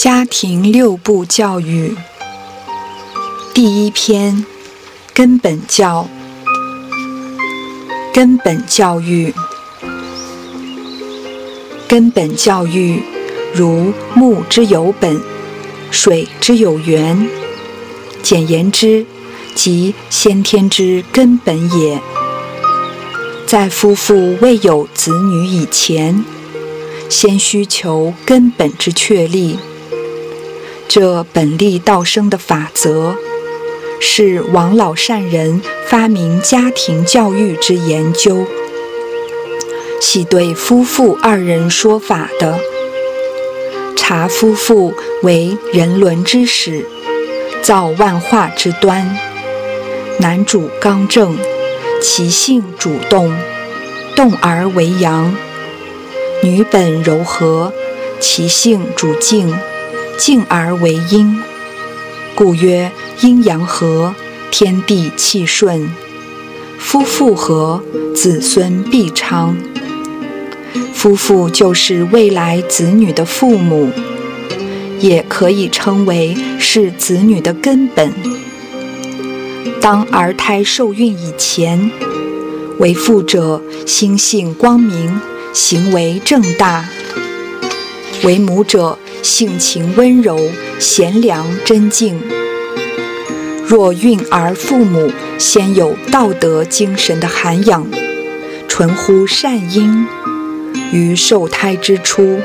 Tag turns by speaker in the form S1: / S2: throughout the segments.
S1: 家庭六部教育第一篇：根本教。根本教育，根本教育，如木之有本，水之有源。简言之，即先天之根本也。在夫妇未有子女以前，先需求根本之确立。这本立道生的法则。是王老善人发明家庭教育之研究，系对夫妇二人说法的。察夫妇为人伦之始，造万化之端。男主刚正，其性主动，动而为阳；女本柔和，其性主静，静而为阴。故曰。阴阳和，天地气顺；夫妇和，子孙必昌。夫妇就是未来子女的父母，也可以称为是子女的根本。当儿胎受孕以前，为父者心性光明，行为正大；为母者性情温柔，贤良贞静。若孕儿父母先有道德精神的涵养，纯乎善因，于受胎之初，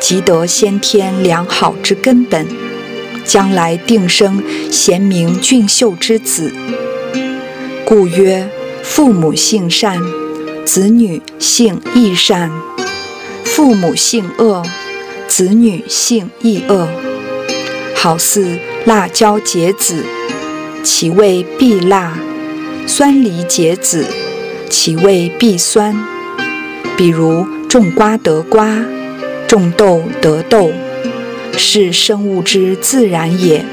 S1: 即得先天良好之根本，将来定生贤明俊秀之子。故曰：父母性善，子女性亦善；父母性恶，子女性亦恶。好似辣椒结子。其味必辣，酸梨结子，其味必酸。比如种瓜得瓜，种豆得豆，是生物之自然也。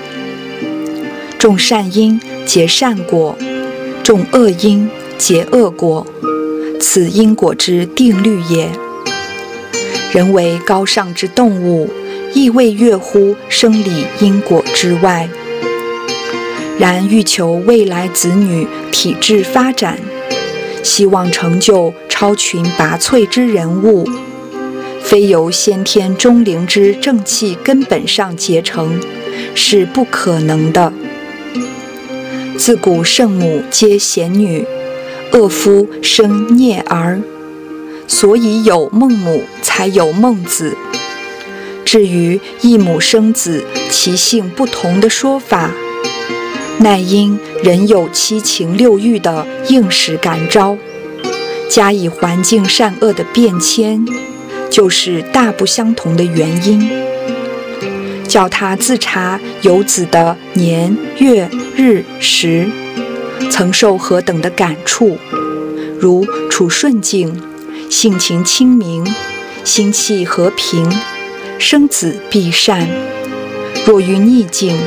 S1: 种善因结善果，种恶因结恶果，此因果之定律也。人为高尚之动物，亦未越乎生理因果之外。然欲求未来子女体质发展，希望成就超群拔萃之人物，非由先天中灵之正气根本上结成，是不可能的。自古圣母皆贤女，恶夫生孽儿，所以有孟母，才有孟子。至于一母生子，其性不同的说法。乃因人有七情六欲的应时感召，加以环境善恶的变迁，就是大不相同的原因。叫他自查有子的年月日时，曾受何等的感触？如处顺境，性情清明，心气和平，生子必善；若遇逆境，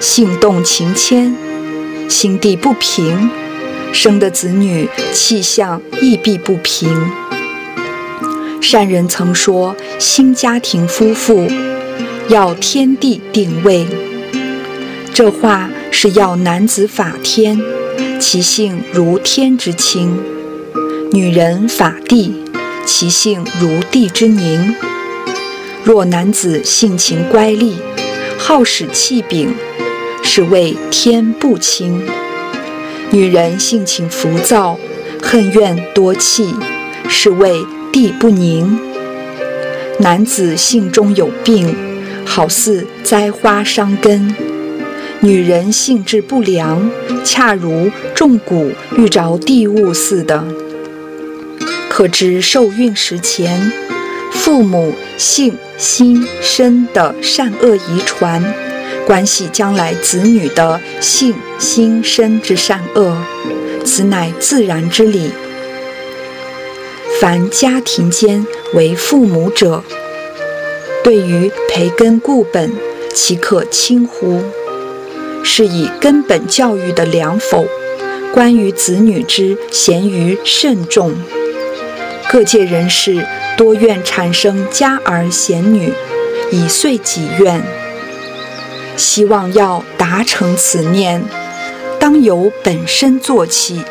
S1: 性动情迁，心地不平，生的子女气象亦必不平。善人曾说：“新家庭夫妇要天地定位。”这话是要男子法天，其性如天之清；女人法地，其性如地之宁。若男子性情乖戾，好使气柄。是谓天不清，女人性情浮躁，恨怨多气，是为地不宁。男子性中有病，好似栽花伤根；女人性质不良，恰如重谷遇着地物似的。可知受孕时前，父母性心身的善恶遗传。关系将来子女的性心身之善恶，此乃自然之理。凡家庭间为父母者，对于培根固本，岂可轻忽？是以根本教育的良否，关于子女之贤愚慎重。各界人士多愿产生家儿贤女，以遂己愿。希望要达成此念，当由本身做起，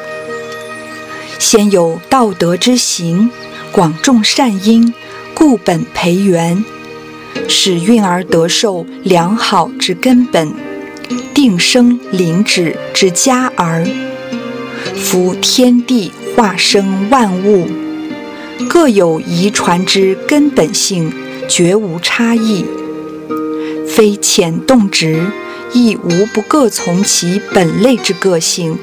S1: 先有道德之行，广种善因，固本培元，使运而得受良好之根本，定生灵止之佳儿。夫天地化生万物，各有遗传之根本性，绝无差异。非浅动直，亦无不各从其本类之个性。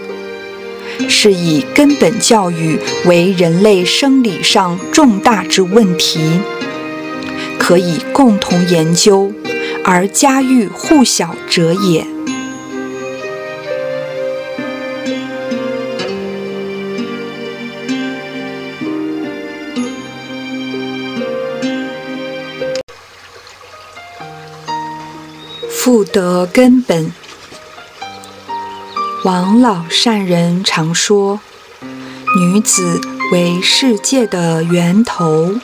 S1: 是以根本教育为人类生理上重大之问题，可以共同研究，而家喻户晓者也。复得根本。王老善人常说，女子为世界的源头。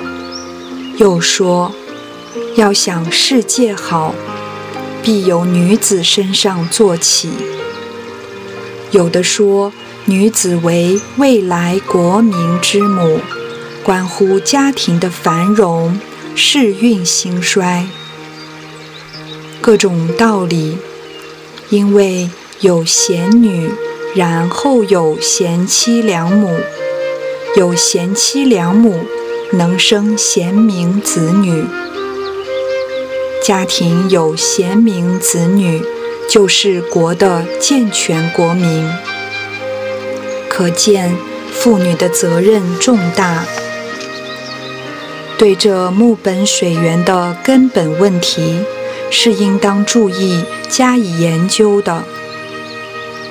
S1: 又说，要想世界好，必由女子身上做起。有的说，女子为未来国民之母，关乎家庭的繁荣、世运兴衰。各种道理，因为有贤女，然后有贤妻良母，有贤妻良母，能生贤明子女。家庭有贤明子女，就是国的健全国民。可见妇女的责任重大。对这木本水源的根本问题。是应当注意加以研究的，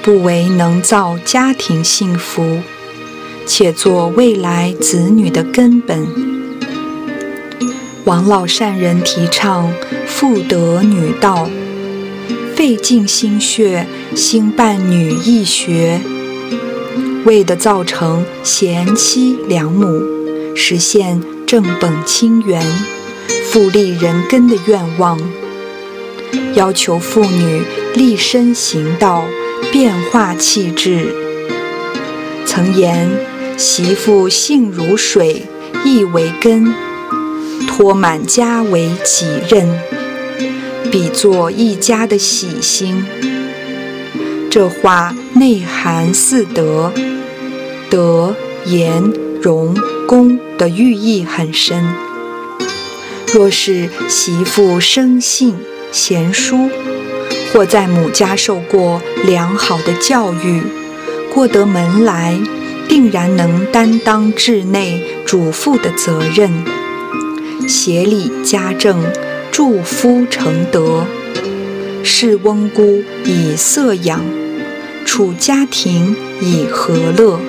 S1: 不为能造家庭幸福，且做未来子女的根本。王老善人提倡妇德女道，费尽心血兴办女义学，为的造成贤妻良母，实现正本清源、复立人根的愿望。要求妇女立身行道，变化气质。曾言：“媳妇性如水，意为根，托满家为己任，比作一家的喜星。”这话内涵四德，德、言、容、功的寓意很深。若是媳妇生性，贤淑，或在母家受过良好的教育，过得门来，定然能担当治内主妇的责任，协理家政，助夫成德，侍翁姑以色养，处家庭以和乐，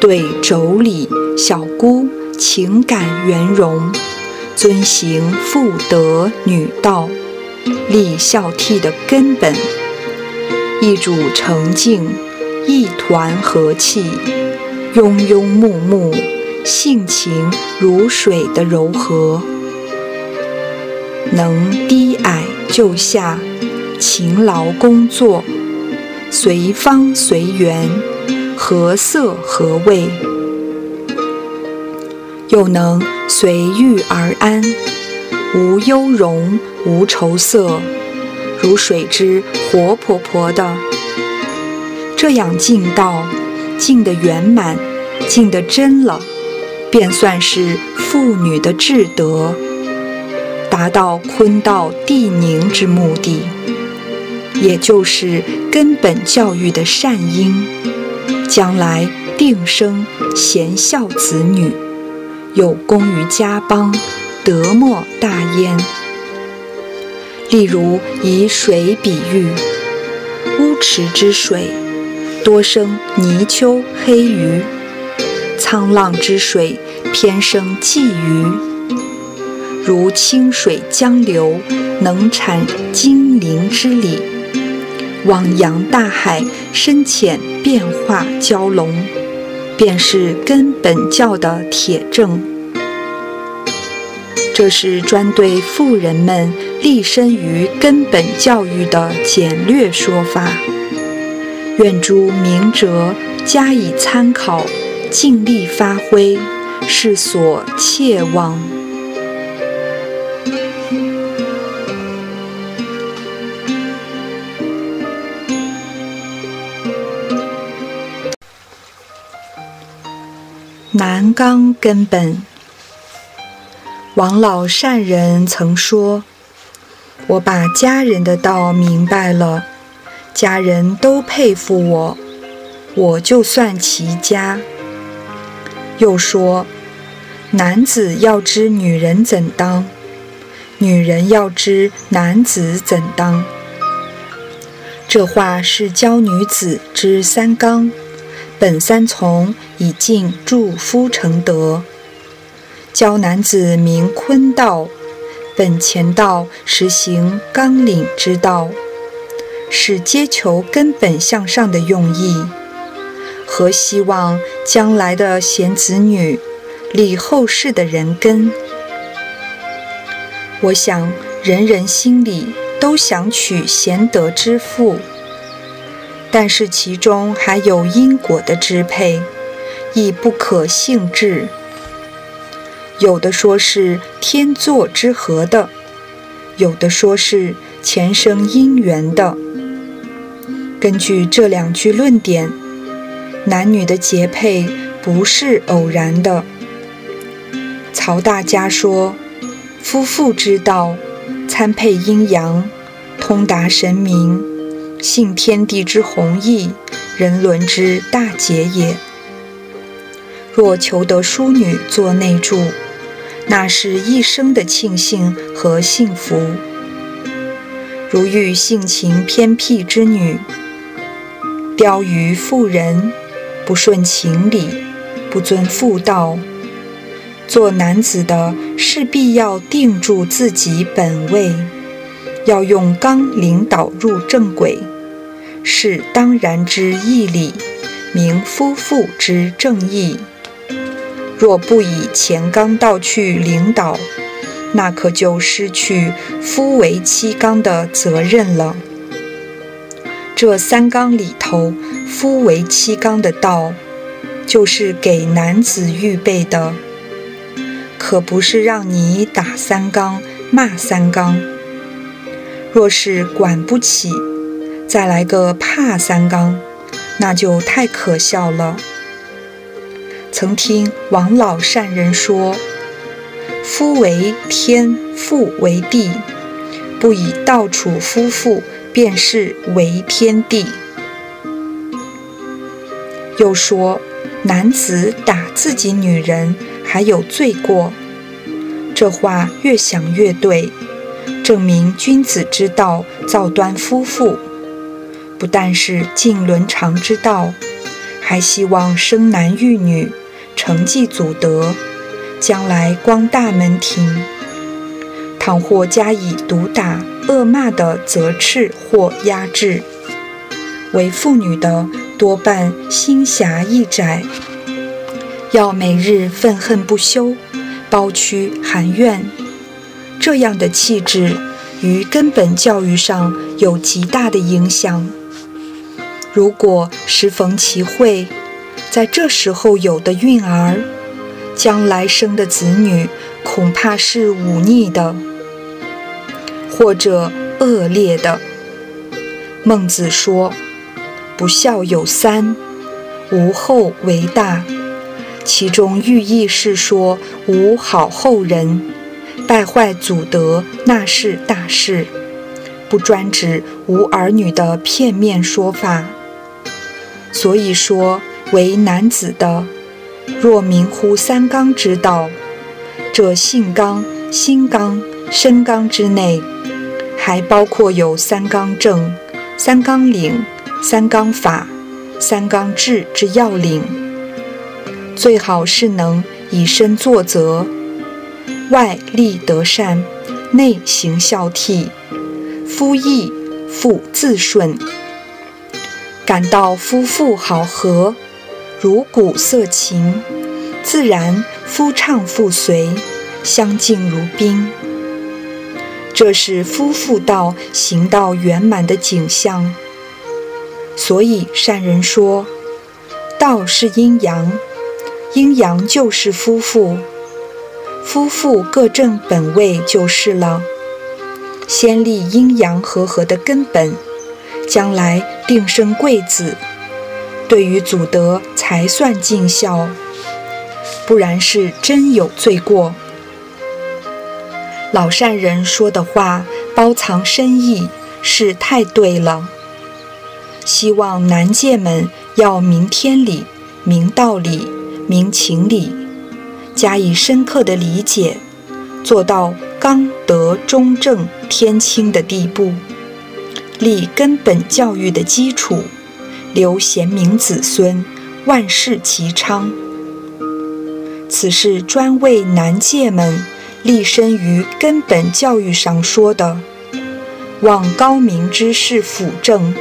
S1: 对妯娌小姑情感圆融。遵行妇德女道，立孝悌的根本；一主澄净，一团和气，庸庸木木，性情如水的柔和，能低矮就下，勤劳工作，随方随缘，和色和味。又能随遇而安，无忧容，无愁色，如水之活泼泼的。这样尽道，尽得圆满，尽得真了，便算是妇女的至德，达到坤道地宁之目的，也就是根本教育的善因，将来定生贤孝子女。有功于家邦，德莫大焉。例如以水比喻，乌池之水多生泥鳅、黑鱼；沧浪之水偏生鲫鱼。如清水江流，能产精灵之鲤；汪洋大海，深浅变化蛟龙。便是根本教的铁证。这是专对富人们立身于根本教育的简略说法。愿诸明哲加以参考，尽力发挥，是所切望。南纲根本，王老善人曾说：“我把家人的道明白了。”家人都佩服我，我就算齐家。又说，男子要知女人怎当，女人要知男子怎当。这话是教女子知三纲，本三从以尽助夫成德；教男子明坤道，本乾道实行纲领之道。是皆求根本向上的用意，和希望将来的贤子女立后世的人根。我想人人心里都想娶贤德之妇，但是其中还有因果的支配，亦不可性质。有的说是天作之合的，有的说是前生因缘的。根据这两句论点，男女的结配不是偶然的。曹大家说：“夫妇之道，参配阴阳，通达神明，信天地之弘毅，人伦之大节也。若求得淑女做内助，那是一生的庆幸和幸福。如遇性情偏僻之女，”刁于妇人，不顺情理，不遵妇道。做男子的势必要定住自己本位，要用刚领导入正轨，是当然之义理，明夫妇之正义。若不以前刚道去领导，那可就失去夫为妻纲的责任了。这三纲里头，夫为妻纲的道，就是给男子预备的，可不是让你打三纲、骂三纲。若是管不起，再来个怕三纲，那就太可笑了。曾听王老善人说：“夫为天，妇为地，不以道处夫妇。”便是为天地。又说，男子打自己女人还有罪过，这话越想越对，证明君子之道造端夫妇，不但是尽伦常之道，还希望生男育女，承继祖德，将来光大门庭。倘或加以毒打、恶骂的责斥或压制，为妇女的多半心狭意窄，要每日愤恨不休、包屈含怨，这样的气质于根本教育上有极大的影响。如果时逢其会，在这时候有的孕儿，将来生的子女恐怕是忤逆的。或者恶劣的。孟子说：“不孝有三，无后为大。”其中寓意是说无好后人，败坏祖德，那是大事，不专指无儿女的片面说法。所以说，为男子的，若明乎三纲之道，这性纲、心纲、身纲之内。还包括有三纲正、三纲领、三纲法、三纲制之要领，最好是能以身作则，外立德善，内行孝悌，夫义父自顺，感到夫妇好合，如鼓瑟琴，自然夫唱妇随，相敬如宾。这是夫妇道行道圆满的景象。所以善人说，道是阴阳，阴阳就是夫妇，夫妇各正本位就是了。先立阴阳和合的根本，将来定生贵子，对于祖德才算尽孝，不然是真有罪过。老善人说的话包藏深意，是太对了。希望男戒们要明天理、明道理、明情理，加以深刻的理解，做到刚德中正天清的地步，立根本教育的基础，留贤明子孙，万世齐昌。此事专为男戒们。立身于根本教育上说的，望高明之士辅政，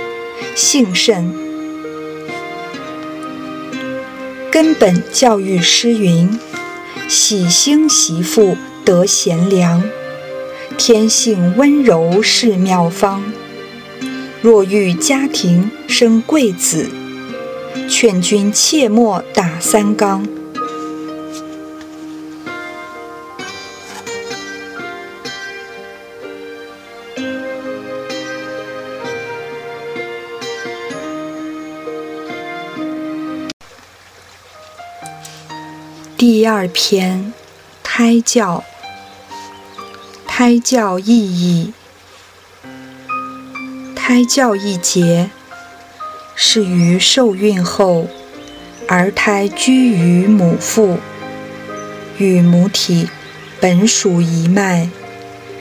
S1: 幸甚。根本教育诗云：喜兴媳妇得贤良，天性温柔是妙方。若欲家庭生贵子，劝君切莫打三纲。第二篇，胎教。胎教意义：胎教一节，是于受孕后，儿胎居于母腹，与母体本属一脉，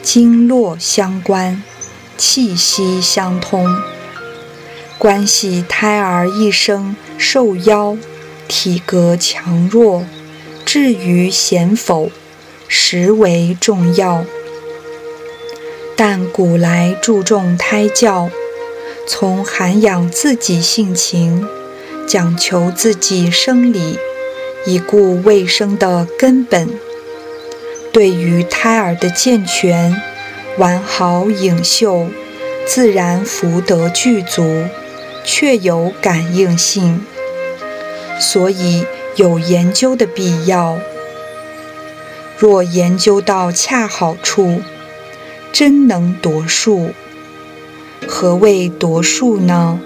S1: 经络相关，气息相通，关系胎儿一生受夭，体格强弱。至于贤否，实为重要。但古来注重胎教，从涵养自己性情、讲求自己生理、以固卫生的根本，对于胎儿的健全、完好颖秀，自然福德具足，确有感应性，所以。有研究的必要。若研究到恰好处，真能夺数。何谓夺数呢？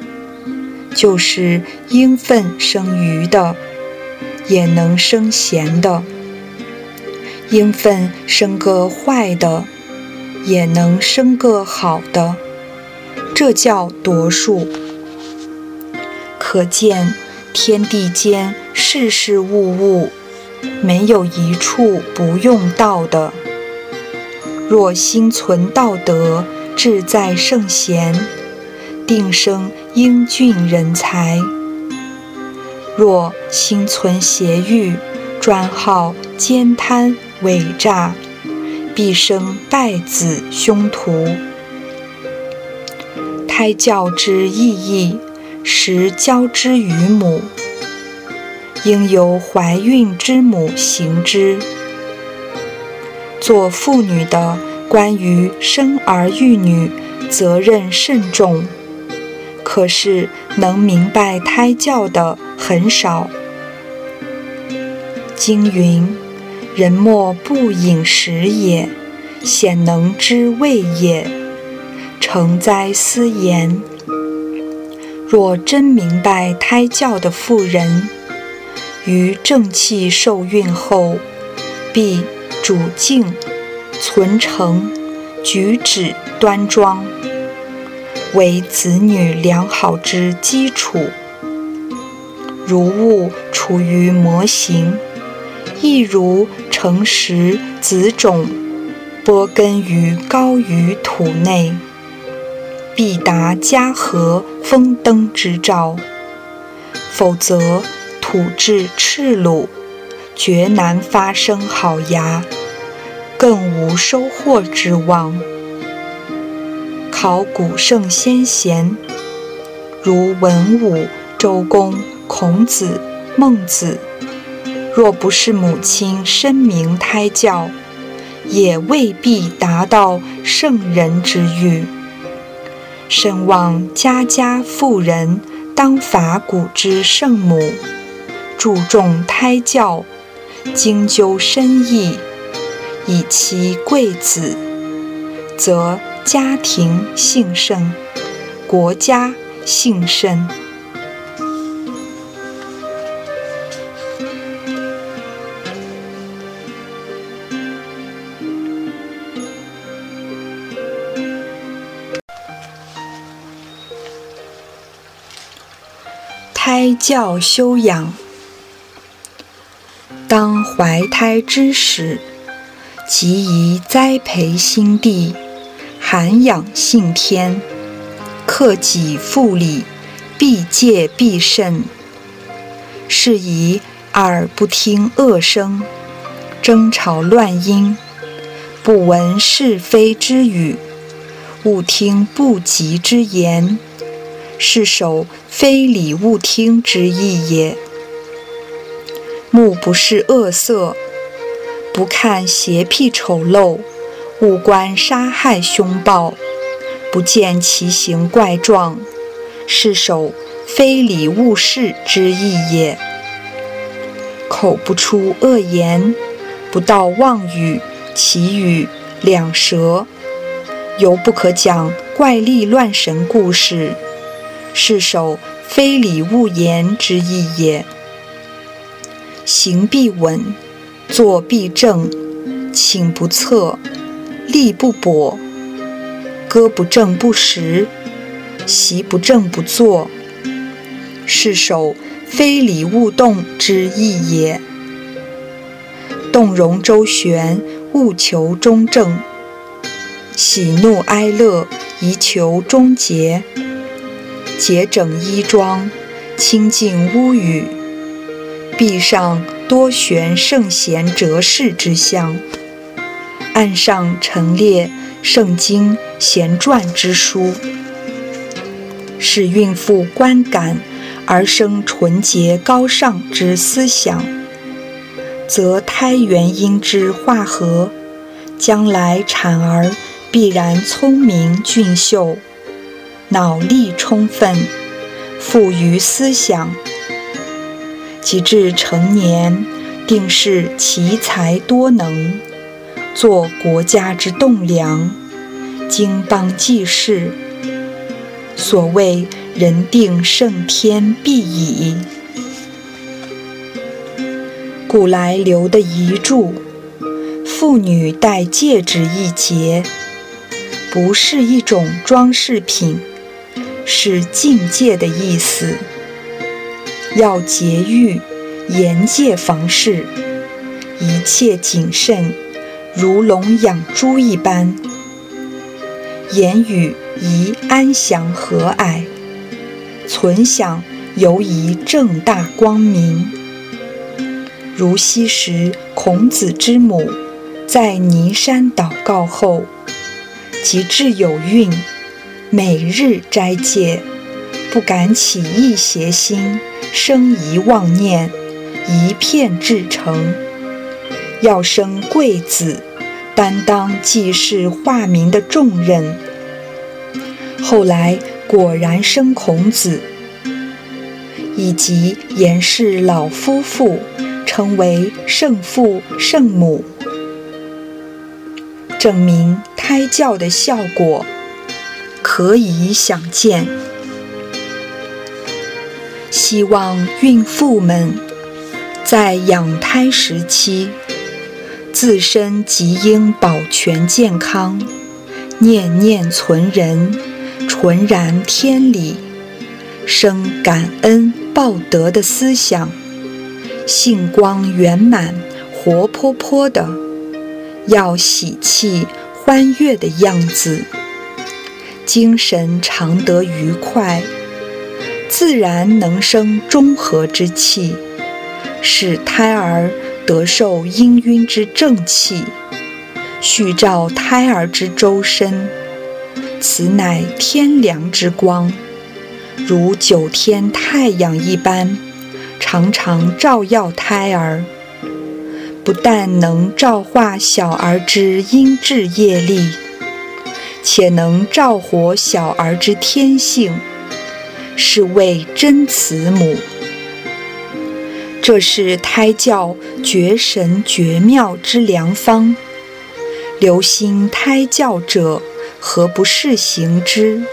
S1: 就是应分生余的，也能生闲的；应分生个坏的，也能生个好的。这叫夺数。可见天地间。事事物物，没有一处不用道的。若心存道德，志在圣贤，定生英俊人才；若心存邪欲，专好奸贪伪诈，必生败子凶徒。胎教之意义，实教之于母。应由怀孕之母行之。做妇女的，关于生儿育女，责任甚重。可是能明白胎教的很少。经云：“人莫不饮食也，鲜能知味也。”诚哉斯言！若真明白胎教的妇人，于正气受孕后，必主静、存诚、举止端庄，为子女良好之基础。如物处于模型，亦如诚实子种播根于高于土内，必达家和丰登之兆。否则，土质赤鲁，绝难发生好牙，更无收获之望。考古圣先贤，如文武、周公、孔子、孟子，若不是母亲深明胎教，也未必达到圣人之欲。深望家家妇人当法古之圣母，注重胎教，精究深意，以其贵子，则家庭兴盛，国家兴盛。胎教修养，当怀胎之时，即宜栽培心地，涵养性天，克己复礼，必戒必慎。是以耳不听恶声，争吵乱音，不闻是非之语，勿听不吉之言。是守非礼勿听之意也。目不视恶色，不看邪僻丑陋，勿观杀害凶暴，不见其形怪状，是守非礼勿视之意也。口不出恶言，不道妄语，其语两舌，犹不可讲怪力乱神故事。是守非礼勿言之意也。行必稳，坐必正，寝不侧，立不跛，歌不正不食，席不正不坐，是守非礼勿动之意也。动容周旋，务求中正；喜怒哀乐，宜求终结。洁整衣装，清净屋宇，壁上多悬圣贤哲士之像，案上陈列圣经贤传之书，使孕妇观感而生纯洁高尚之思想，则胎元婴之化合，将来产儿必然聪明俊秀。脑力充分，富于思想，及至成年，定是奇才多能，做国家之栋梁，经邦济世。所谓人定胜天必矣。古来留的遗著，妇女戴戒指一节，不是一种装饰品。是境界的意思，要节欲，严戒房事，一切谨慎，如笼养猪一般。言语宜安详和蔼，存想尤宜正大光明。如昔时孔子之母，在尼山祷告后，即至有孕。每日斋戒，不敢起一邪心，生疑妄念，一片至诚。要生贵子，担当济世化民的重任。后来果然生孔子，以及严氏老夫妇，称为圣父圣母，证明胎教的效果。可以想见，希望孕妇们在养胎时期，自身即应保全健康，念念存仁，纯然天理，生感恩报德的思想，性光圆满、活泼泼的，要喜气欢悦的样子。精神常得愉快，自然能生中和之气，使胎儿得受氤氲之正气，续照胎儿之周身。此乃天良之光，如九天太阳一般，常常照耀胎儿。不但能照化小儿之阴质业力，且能照活小儿之天性，是谓真慈母。这是胎教绝神绝妙之良方，留心胎教者，何不试行之？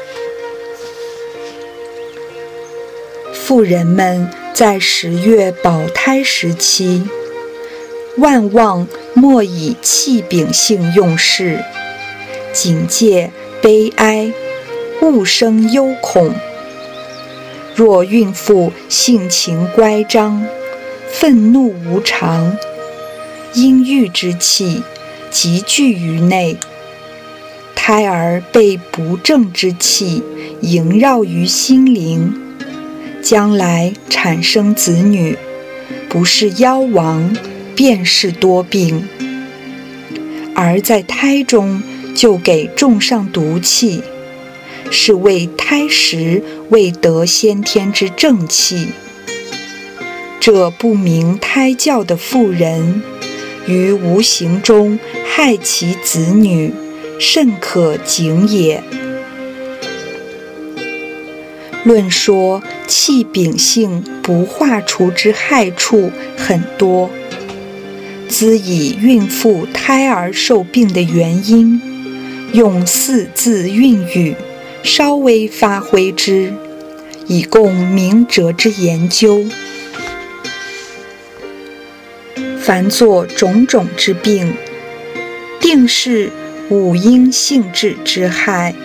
S1: 妇人们在十月保胎时期，万望莫以气秉性用事，警戒悲哀，勿生忧恐。若孕妇性情乖张，愤怒无常，阴郁之气集聚于内，胎儿被不正之气萦绕于心灵，将来产生子女，不是夭亡，便是多病。而在胎中就给种上毒气，是为胎时未得先天之正气。这不明胎教的妇人，于无形中害其子女，甚可警也。论说气秉性不化除之害处很多，兹以孕妇胎儿受病的原因，用四字韵语稍微发挥之，以供明哲之研究。凡作种种之病，定是五阴性质之害。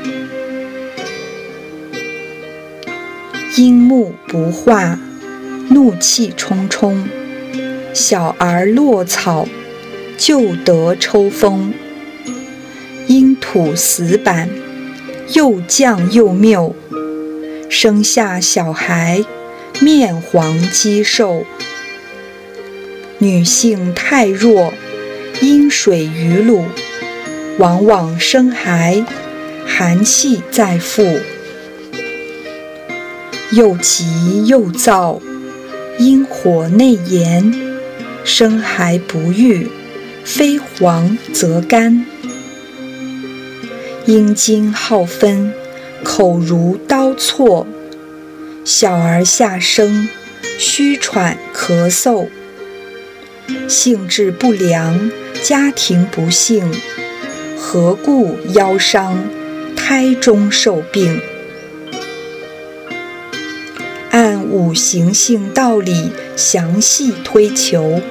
S1: 阴木不化，怒气冲冲，小儿落草，就得抽风。阴土死板，又犟又谬，生下小孩面黄肌瘦。女性太弱，阴水于鲁，往往生孩寒气在腹，又急又躁，阴火内炎，生孩不育，非黄则干。阴精好分，口如刀错，小儿下生，虚喘咳嗽。性质不良，家庭不幸，何故腰伤，胎中受病？按五行性道理详细推求，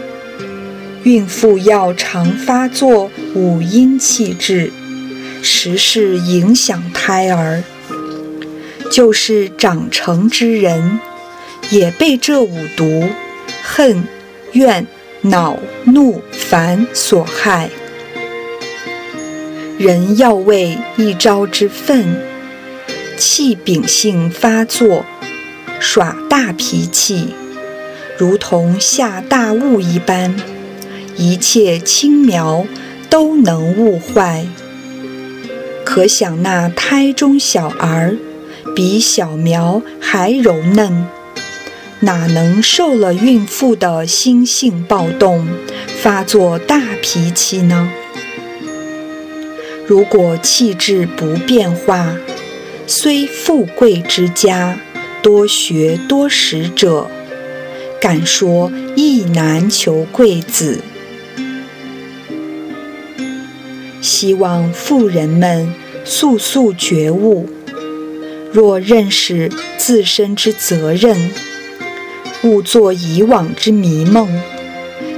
S1: 孕妇要常发作五阴气滞，时事影响胎儿。就是长成之人，也被这五毒恨、怨。恼怒烦所害，人要为一朝之愤，气秉性发作，耍大脾气，如同下大雾一般，一切轻苗都能雾坏。可想那胎中小儿，比小苗还柔嫩。哪能受了孕妇的心性暴动，发作大脾气呢？如果气质不变化，虽富贵之家，多学多识者，敢说亦难求贵子。希望富人们速速觉悟，若认识自身之责任。勿作以往之迷梦，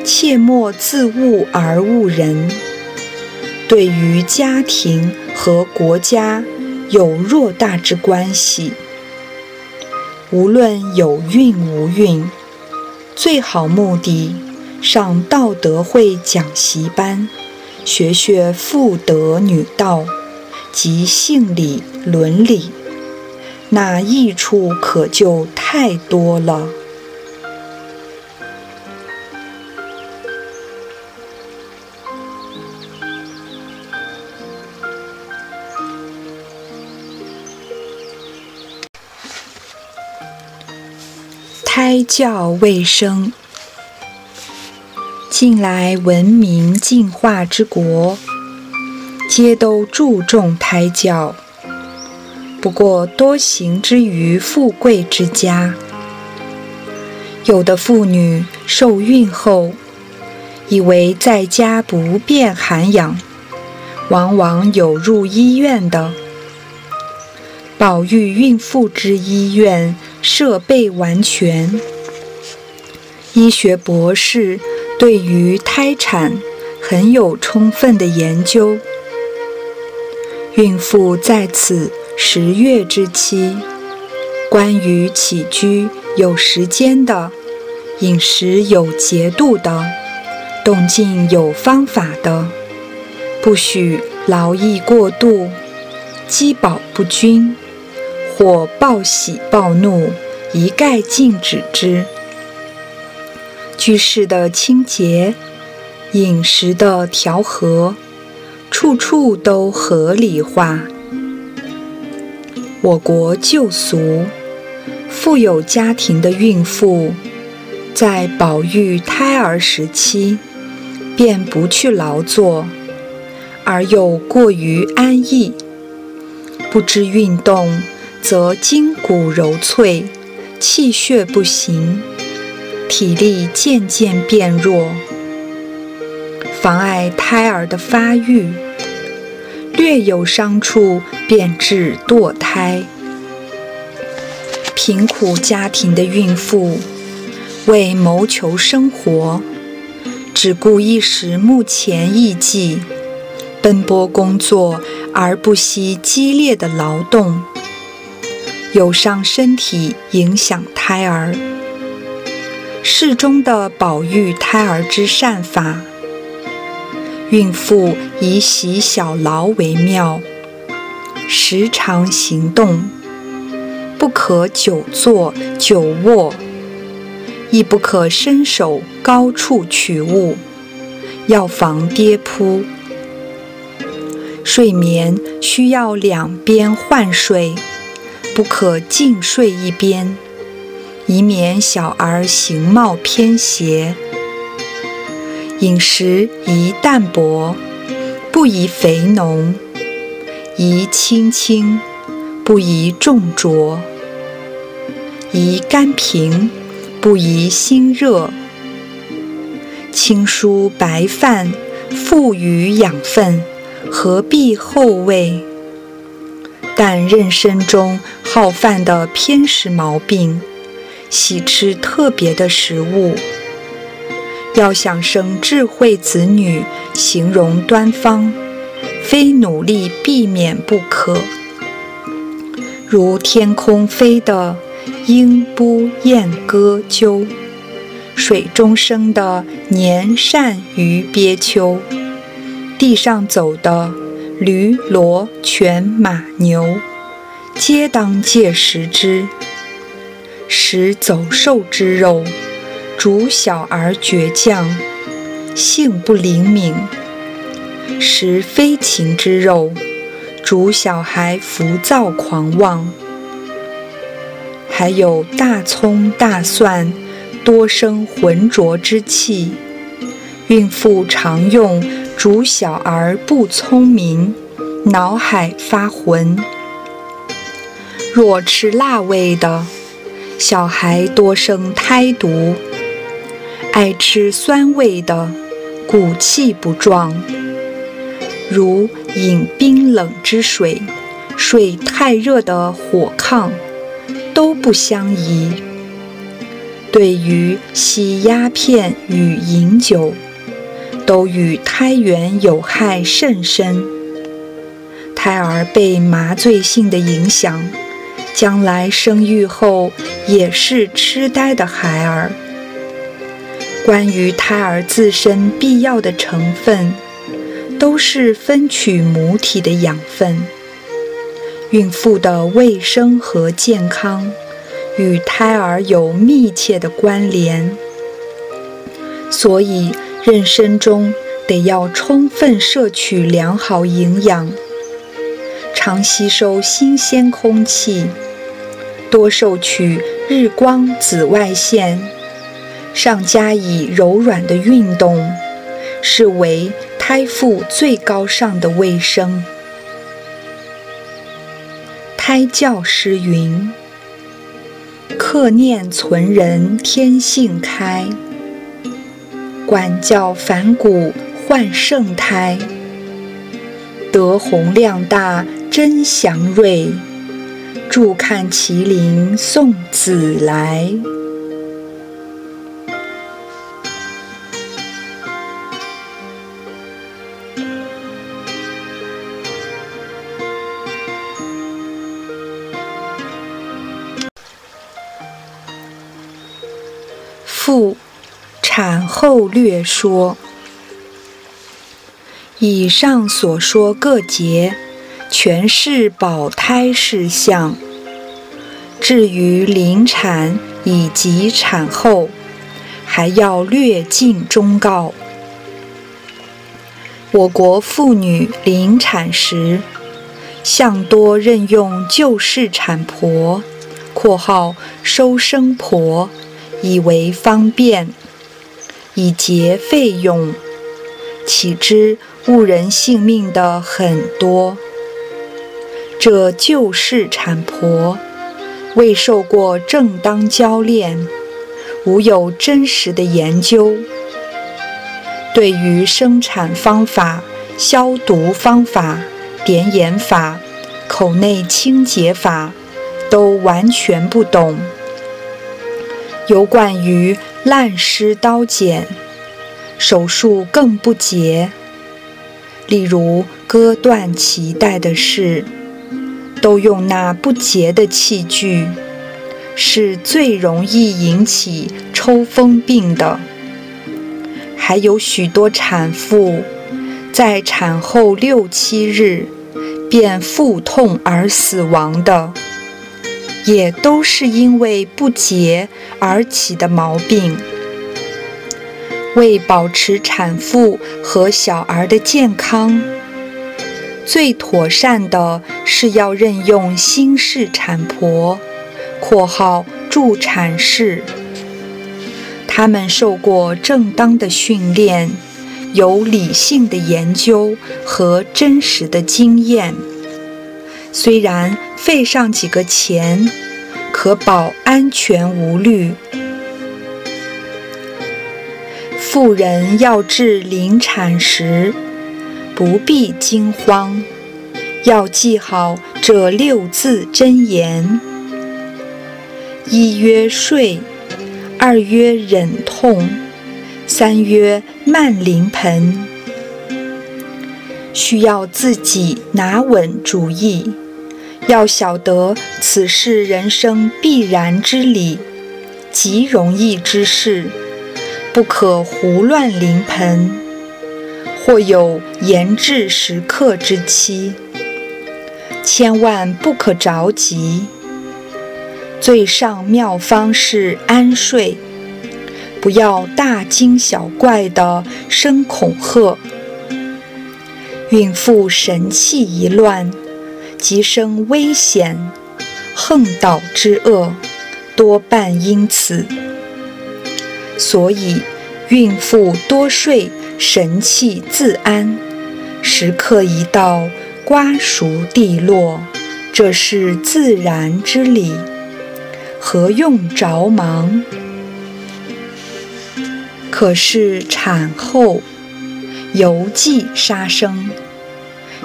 S1: 切莫自误而误人。对于家庭和国家有偌大之关系，无论有孕无孕，最好目的上道德会讲习班，学学妇德女道及性理伦理，那益处可就太多了。胎教卫生，近来文明进化之国，皆都注重胎教。不过多行之于富贵之家，有的妇女受孕后，以为在家不便涵养，往往有入医院的。宝玉孕妇之医院设备完全，医学博士。对于胎产很有充分的研究。孕妇在此十月之期，关于起居有时间的，饮食有节度的，动静有方法的，不许劳逸过度，饥饱不均，或暴喜暴怒，一概禁止之。居室的清洁，饮食的调和，处处都合理化。我国旧俗，富有家庭的孕妇，在保育胎儿时期，便不去劳作，而又过于安逸，不知运动，则筋骨柔脆，气血不行。体力渐渐变弱，妨碍胎儿的发育，略有伤处便致堕胎。贫苦家庭的孕妇为谋求生活，只顾一时目前艺伎，奔波工作而不惜激烈的劳动，有伤身体，影响胎儿。适中的保育胎儿之善法，孕妇以洗小劳为妙。时常行动，不可久坐久卧，亦不可伸手高处取物，要防跌扑。睡眠需要两边换睡，不可尽睡一边。以免小儿形貌偏斜，饮食宜淡薄，不宜肥浓；宜清清，不宜重浊；宜甘平，不宜辛热。清疏白饭，富于养分，何必厚味？但妊娠中好犯的偏食毛病。喜吃特别的食物，要想生智慧子女，形容端方，非努力避免不可。如天空飞的鹰、不燕、歌、鸠，水中生的年、鳝、鱼、鳖、秋，地上走的驴、骡、犬、马、牛，皆当戒食之。食走兽之肉，主小儿倔强，性不灵敏；食飞禽之肉，主小孩浮躁狂妄。还有大葱、大蒜，多生浑浊之气。孕妇常用，主小儿不聪明，脑海发浑。若吃辣味的，小孩多生胎毒，爱吃酸味的，骨气不壮。如饮冰冷之水，睡太热的火炕，都不相宜。对于吸鸦片与饮酒，都与胎源有害甚深。胎儿被麻醉性的影响。将来生育后也是痴呆的孩儿。关于胎儿自身必要的成分，都是分取母体的养分。孕妇的卫生和健康与胎儿有密切的关联，所以妊娠中得要充分摄取良好营养，常吸收新鲜空气。多受取日光紫外线，上加以柔软的运动，是为胎妇最高尚的卫生。胎教诗云：“克念存人天性开，管教反骨换圣胎。德宏量大真祥瑞，助看麒麟送子来。”妇产后略说。以上所说各节，全是保胎事项。至于临产以及产后，还要略尽忠告。我国妇女临产时，向多任用旧式产婆（括号收生婆）。以为方便，以节费用，岂知误人性命的很多。这旧式产婆未受过正当教练，无有真实的研究，对于生产方法、消毒方法、点眼法、口内清洁法，都完全不懂。有关于烂尸刀剪，手术更不洁。例如割断脐带的事，都用那不洁的器具，是最容易引起抽风病的。还有许多产妇在产后六七日便腹痛而死亡的。也都是因为不洁而起的毛病。为保持产妇和小儿的健康，最妥善的是要任用新式产婆（括号助产士）。他们受过正当的训练，有理性的研究和真实的经验。虽然费上几个钱，可保安全无虑。妇人要至临产时，不必惊慌，要记好这六字真言：一曰睡，二曰忍痛，三曰慢临盆。需要自己拿稳主意。要晓得，此事人生必然之理，极容易之事，不可胡乱临盆，或有延至时刻之期，千万不可着急。最上妙方是安睡，不要大惊小怪的生恐吓，孕妇神气一乱。即生危险，横倒之恶，多半因此。所以，孕妇多睡，神气自安；时刻一到，瓜熟蒂落，这是自然之理，何用着忙？可是产后，犹忌杀生。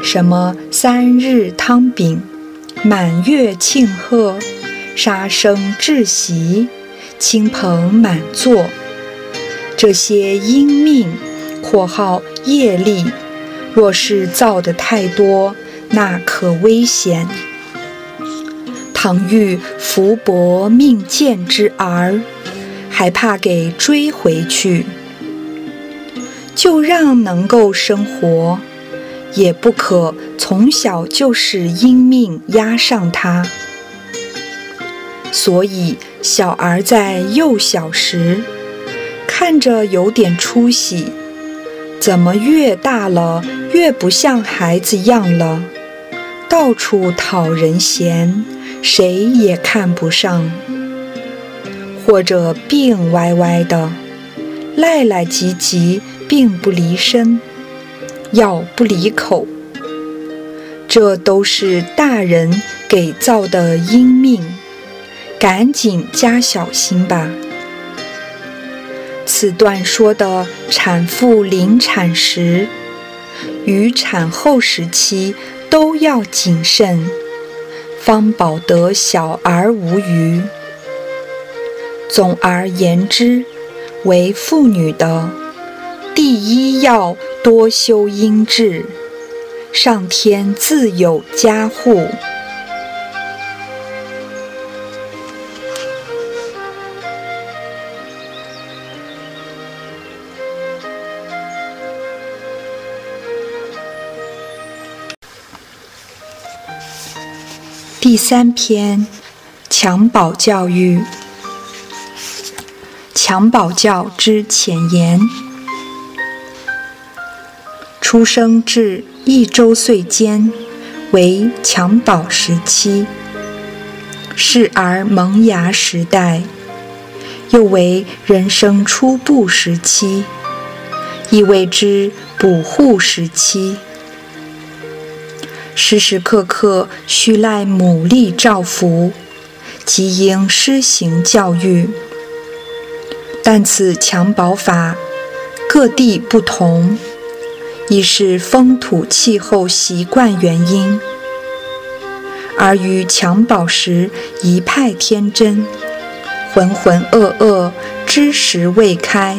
S1: 什么三日汤饼、满月庆贺、杀生置席、亲朋满座，这些因命（括号业力），若是造的太多，那可危险。倘遇福薄命贱之儿，还怕给追回去，就让能够生活。也不可从小就是因命压上他，所以小儿在幼小时看着有点出息，怎么越大了越不像孩子样了？到处讨人嫌，谁也看不上。或者病歪歪的，赖赖唧唧，并不离身，药不离口，这都是大人给造的阴命，赶紧加小心吧。此段说的产妇临产时与产后时期都要谨慎，方保得小儿无虞。总而言之，为妇女的第一要多修阴志，上天自有加护。第三篇，襁褓教育。襁褓教之前言：出生至一周岁间为襁褓时期，是儿萌芽时代，又为人生初步时期，亦谓之补护时期。时时刻刻需赖母力照拂，即应施行教育。但此襁褓法各地不同，亦是风土气候习惯原因。而于襁褓时一派天真，浑浑噩噩，知识未开，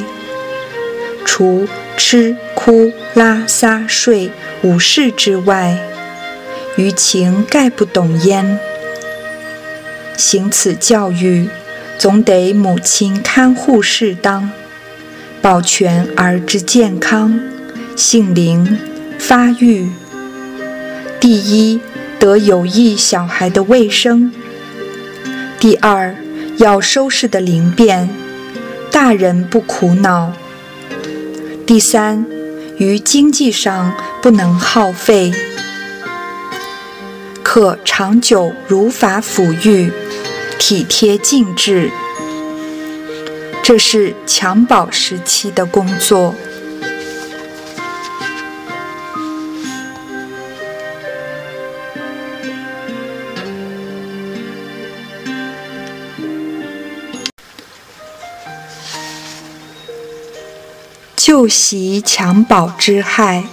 S1: 除吃哭拉撒睡五事之外，余情概不懂焉。行此教育。总得母亲看护适当，保全儿之健康、性灵、发育。第一，得有益小孩的卫生；第二，要收拾的灵便，大人不苦恼；第三，于经济上不能耗费，可长久如法抚育。体贴尽致，这是襁褓时期的工作。旧习襁褓之害，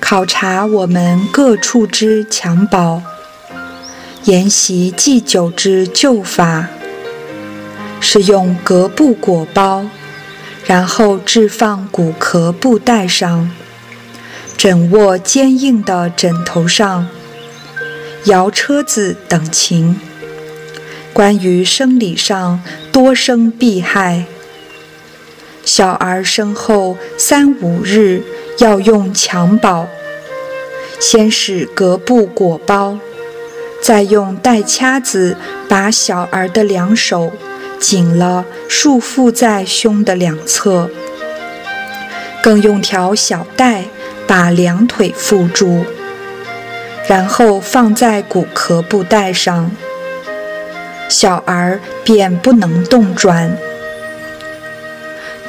S1: 考察我们各处之襁褓。沿袭祭酒之旧法，是用革布裹包，然后置放骨壳布袋上，枕卧坚硬的枕头上，摇车子等情。关于生理上多生避害，小儿生后三五日要用襁褓，先使革布裹包。再用带掐子把小儿的两手紧了束缚在胸的两侧，更用条小带把两腿缚住，然后放在骨壳布袋上，小儿便不能动转。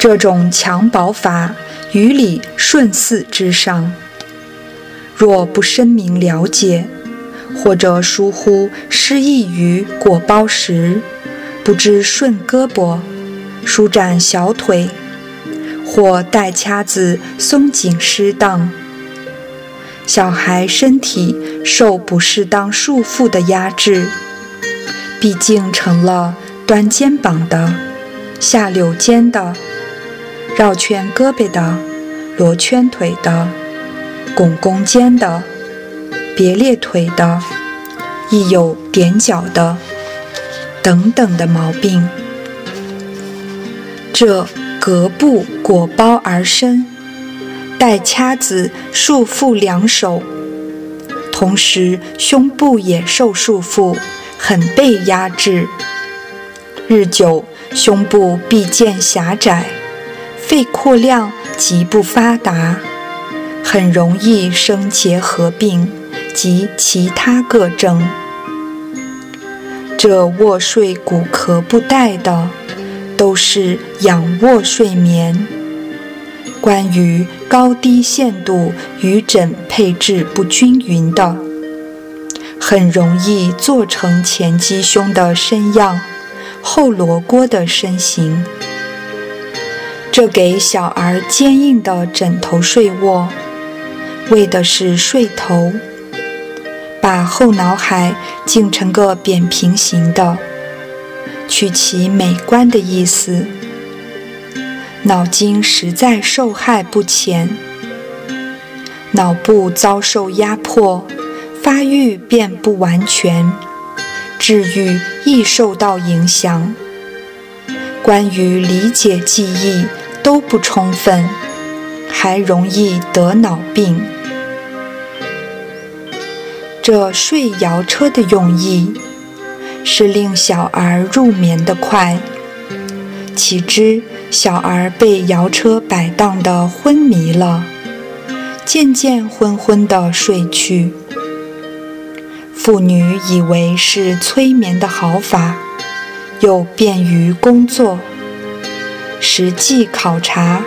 S1: 这种襁褓法于理顺似之上，若不深明了解。或者疏忽失意于裹包时，不知顺胳膊、舒展小腿，或带掐子松紧失当，小孩身体受不适当束缚的压制，毕竟成了端肩膀的、下柳肩的、绕圈胳膊的、罗圈腿的、拱弓肩的。别裂腿的，亦有踮脚的，等等的毛病。这革布裹包而生，带掐子束缚两手，同时胸部也受束缚，很被压制。日久，胸部必渐狭窄，肺扩量极不发达，很容易生结核病。及其他各症，这卧睡骨壳不带的，都是仰卧睡眠。关于高低限度与枕配置不均匀的，很容易做成前鸡胸的身样，后罗锅的身形。这给小儿坚硬的枕头睡卧，为的是睡头。把后脑海竟成个扁平形的，取其美观的意思。脑筋实在受害不浅，脑部遭受压迫，发育便不完全，治愈易受到影响。关于理解记忆都不充分，还容易得脑病。这睡摇车的用意，是令小儿入眠的快。岂知小儿被摇车摆荡的昏迷了，渐渐昏昏地睡去。妇女以为是催眠的好法，又便于工作。实际考察，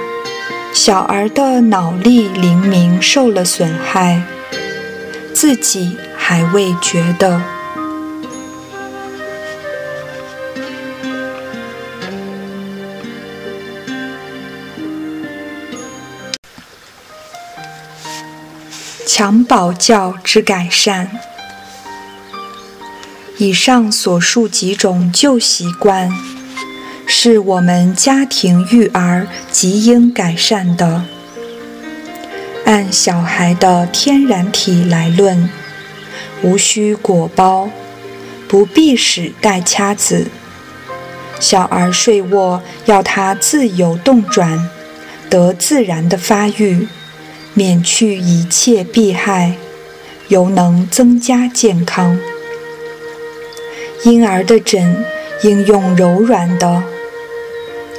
S1: 小儿的脑力灵敏受了损害，自己。还未觉得。襁褓教之改善。以上所述几种旧习惯，是我们家庭育儿极应改善的。按小孩的天然体来论。无需裹包，不必使带掐子。小儿睡卧要他自由动转，得自然的发育，免去一切弊害，犹能增加健康。婴儿的枕应用柔软的，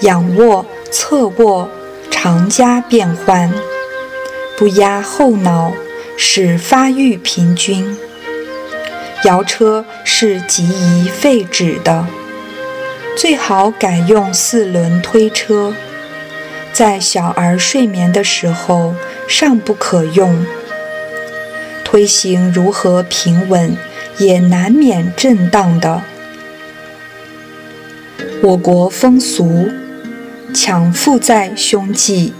S1: 仰卧、侧卧常加变换，不压后脑，使发育平均。摇车是极宜废止的，最好改用四轮推车。在小儿睡眠的时候尚不可用，推行如何平稳，也难免震荡的。我国风俗强附在胸际，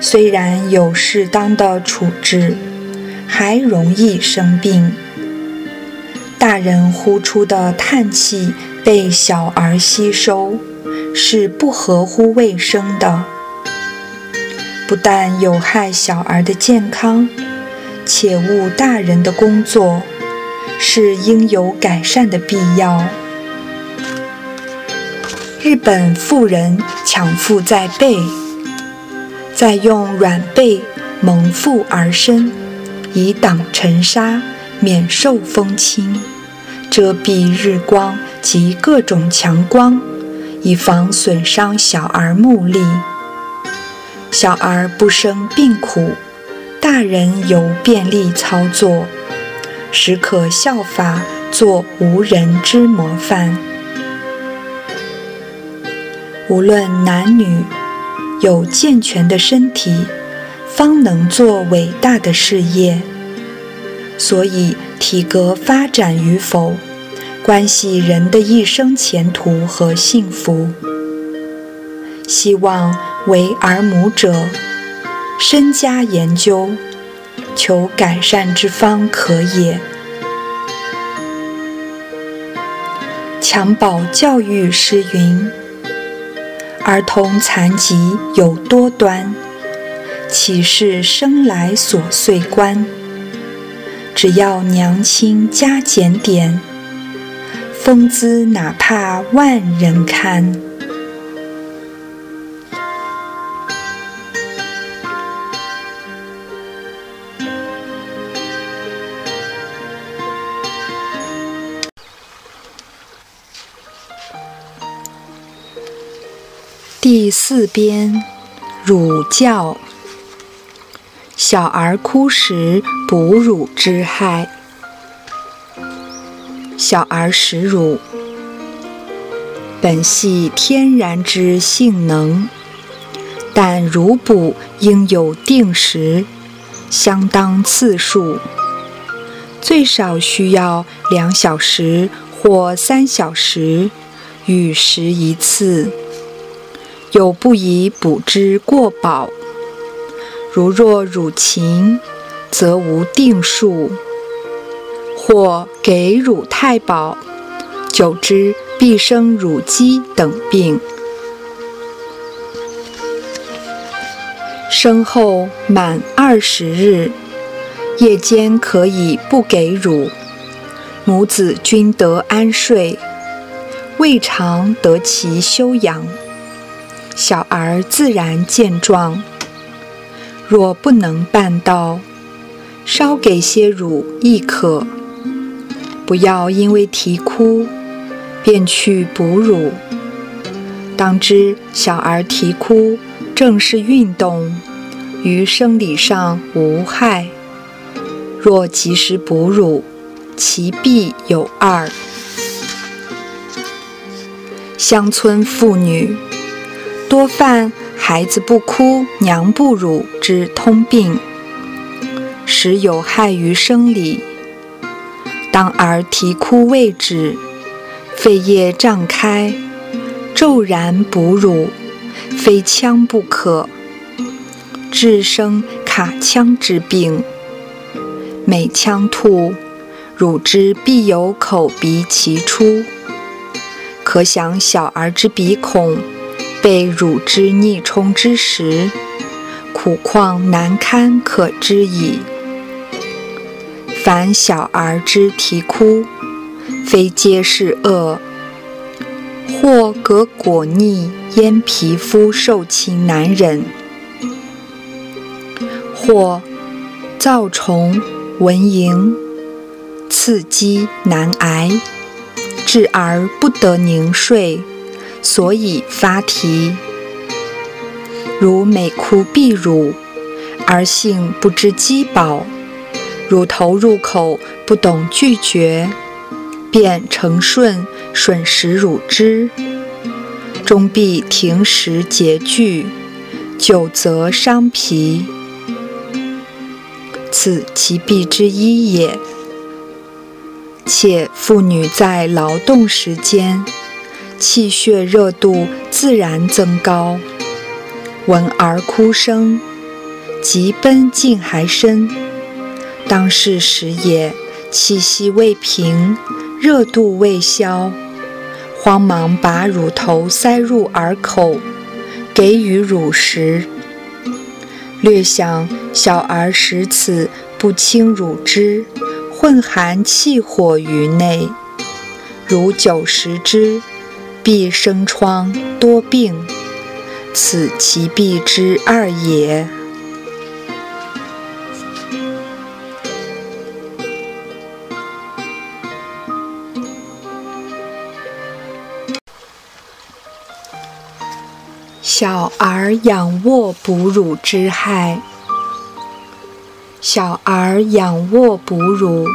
S1: 虽然有适当的处置，还容易生病。大人呼出的叹气被小儿吸收，是不合乎卫生的，不但有害小儿的健康，且误大人的工作，是应有改善的必要。日本妇人抢腹在背，再用软被蒙腹而生，以挡尘沙。免受风侵，遮蔽日光及各种强光，以防损伤小儿目力。小儿不生病苦，大人有便利操作，实可效法做无人之模范。无论男女，有健全的身体，方能做伟大的事业。所以，体格发展与否，关系人的一生前途和幸福。希望为儿母者，深加研究，求改善之方可也。襁褓教育诗云：“儿童残疾有多端，岂是生来琐碎关？”只要娘亲加检点，风姿哪怕万人看。第四编，乳教。小儿哭时哺乳之害。小儿食乳，本系天然之性能，但乳补应有定时，相当次数，最少需要两小时或三小时，与食一次。有不宜补之过饱，如若乳勤，则无定数；或给乳太饱，久之必生乳积等病。生后满二十日，夜间可以不给乳，母子均得安睡，未尝得其休养。小儿自然健壮。若不能办到，稍给些乳亦可。不要因为啼哭，便去哺乳。当知小儿啼哭正是运动，于生理上无害。若及时哺乳，其弊有二。乡村妇女。多犯孩子不哭娘不乳之通病，实有害于生理。当儿啼哭未止，肺叶胀开，骤然哺乳，非腔不可，致生卡腔之病。每腔吐，乳汁必有口鼻齐出，可想小儿之鼻孔。被乳汁逆冲之时，苦况难堪可知矣。凡小儿之啼哭，非皆是恶，或隔果逆咽皮肤受侵难忍，或燥虫蚊蝇刺激难挨，致而不得宁睡。所以发啼，如每哭必乳，而性不知饥饱，乳头入口不懂拒绝，便成顺吮食乳汁，终必停食拮据，久则伤脾，此其弊之一也。且妇女在劳动时间。气血热度自然增高，闻儿哭声，急奔进还深，当是时也。气息未平，热度未消，慌忙把乳头塞入耳口，给予乳食。略想小儿食此不清乳汁，混含气火于内，如久食之。必生疮多病，此其弊之二也。小儿仰卧哺乳之害。小儿仰卧哺乳，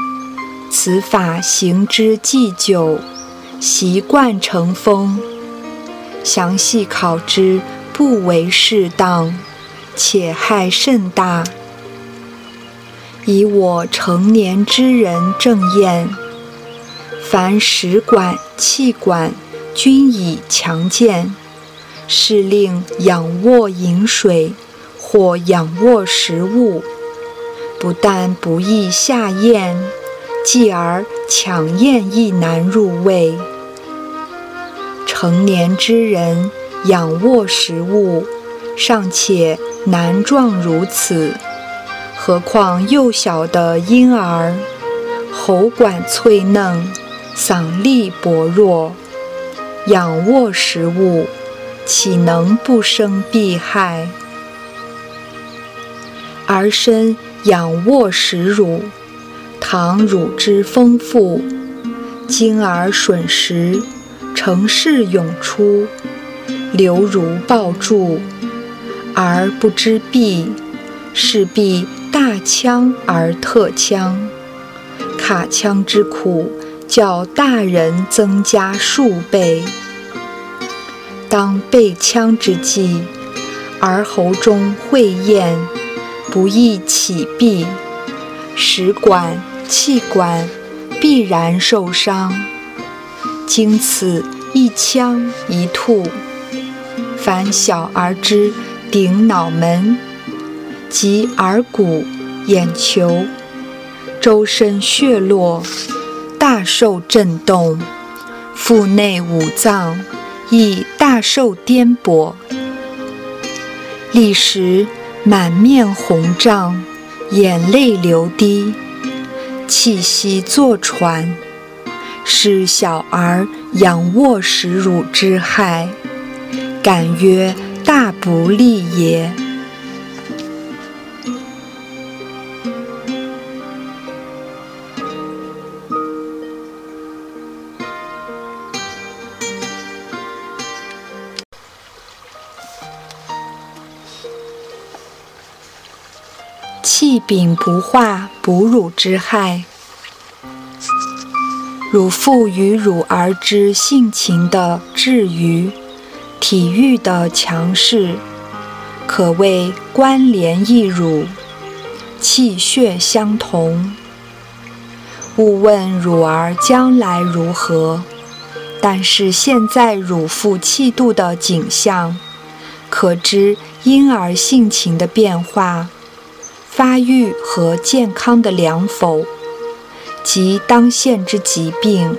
S1: 此法行之既久。习惯成风，详细考之不为适当，且害甚大。以我成年之人正验，凡食管、气管均已强健，是令仰卧饮水或仰卧食物，不但不易下咽，继而强咽亦难入胃。成年之人仰卧食物，尚且难状如此，何况幼小的婴儿，喉管脆嫩，嗓力薄弱，仰卧食物，岂能不生弊害？儿身仰卧食乳，倘乳汁丰富，经而吮食。成势涌出，流如抱柱，而不知闭，势必大腔而特腔，卡腔之苦，较大人增加数倍。当备枪之际，而喉中会咽，不易起闭，食管、气管必然受伤。经此一枪一吐，凡小儿之顶脑门及耳骨、眼球、周身血络。大受震动，腹内五脏亦大受颠簸，立时满面红胀，眼泪流滴，气息坐喘，是小儿仰卧食乳之害，感曰大不利也。气禀不化哺乳之害，乳父与乳儿之性情的治愈，体育的强势，可谓关联一乳，气血相同。勿问乳儿将来如何，但是现在乳父气度的景象，可知婴儿性情的变化。发育和健康的良否，及当现之疾病，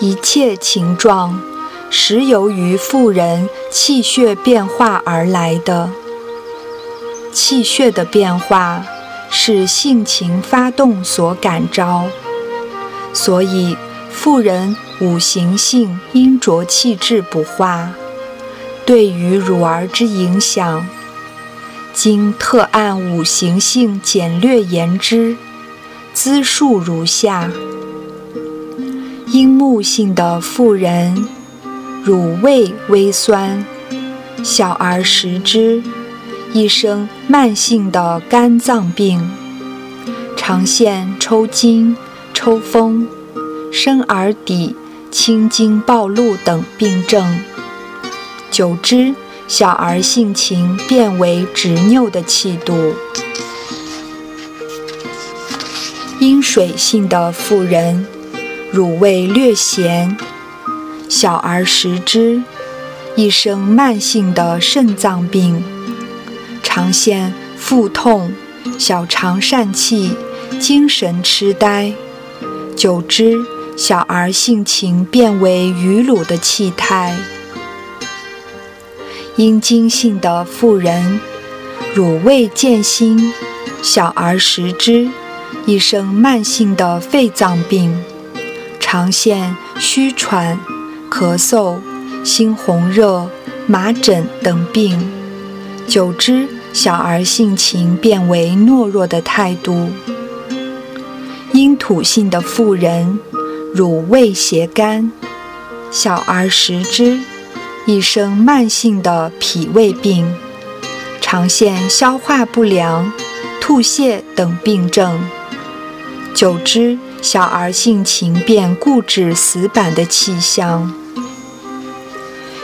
S1: 一切情状，实由于妇人气血变化而来的。气血的变化是性情发动所感召，所以妇人五行性阴浊气滞不化，对于乳儿之影响。今特按五行性简略言之，资数如下：阴木性的妇人，乳味微酸，小儿食之，一生慢性的肝脏病，常现抽筋、抽风、生耳底、青筋暴露等病症，久之。小儿性情变为执拗的气度，阴水性的妇人，乳味略咸，小儿食之，一生慢性的肾脏病，常现腹痛、小肠疝气、精神痴呆，久之，小儿性情变为鱼乳的气态。阴茎性的妇人，乳味渐腥，小儿食之，一生慢性的肺脏病，常现虚喘、咳嗽、心红热、麻疹等病，久之，小儿性情变为懦弱的态度。阴土性的妇人，乳味斜干，小儿食之。一生慢性的脾胃病，常现消化不良、吐泻等病症，久之，小儿性情变固执死板的气象。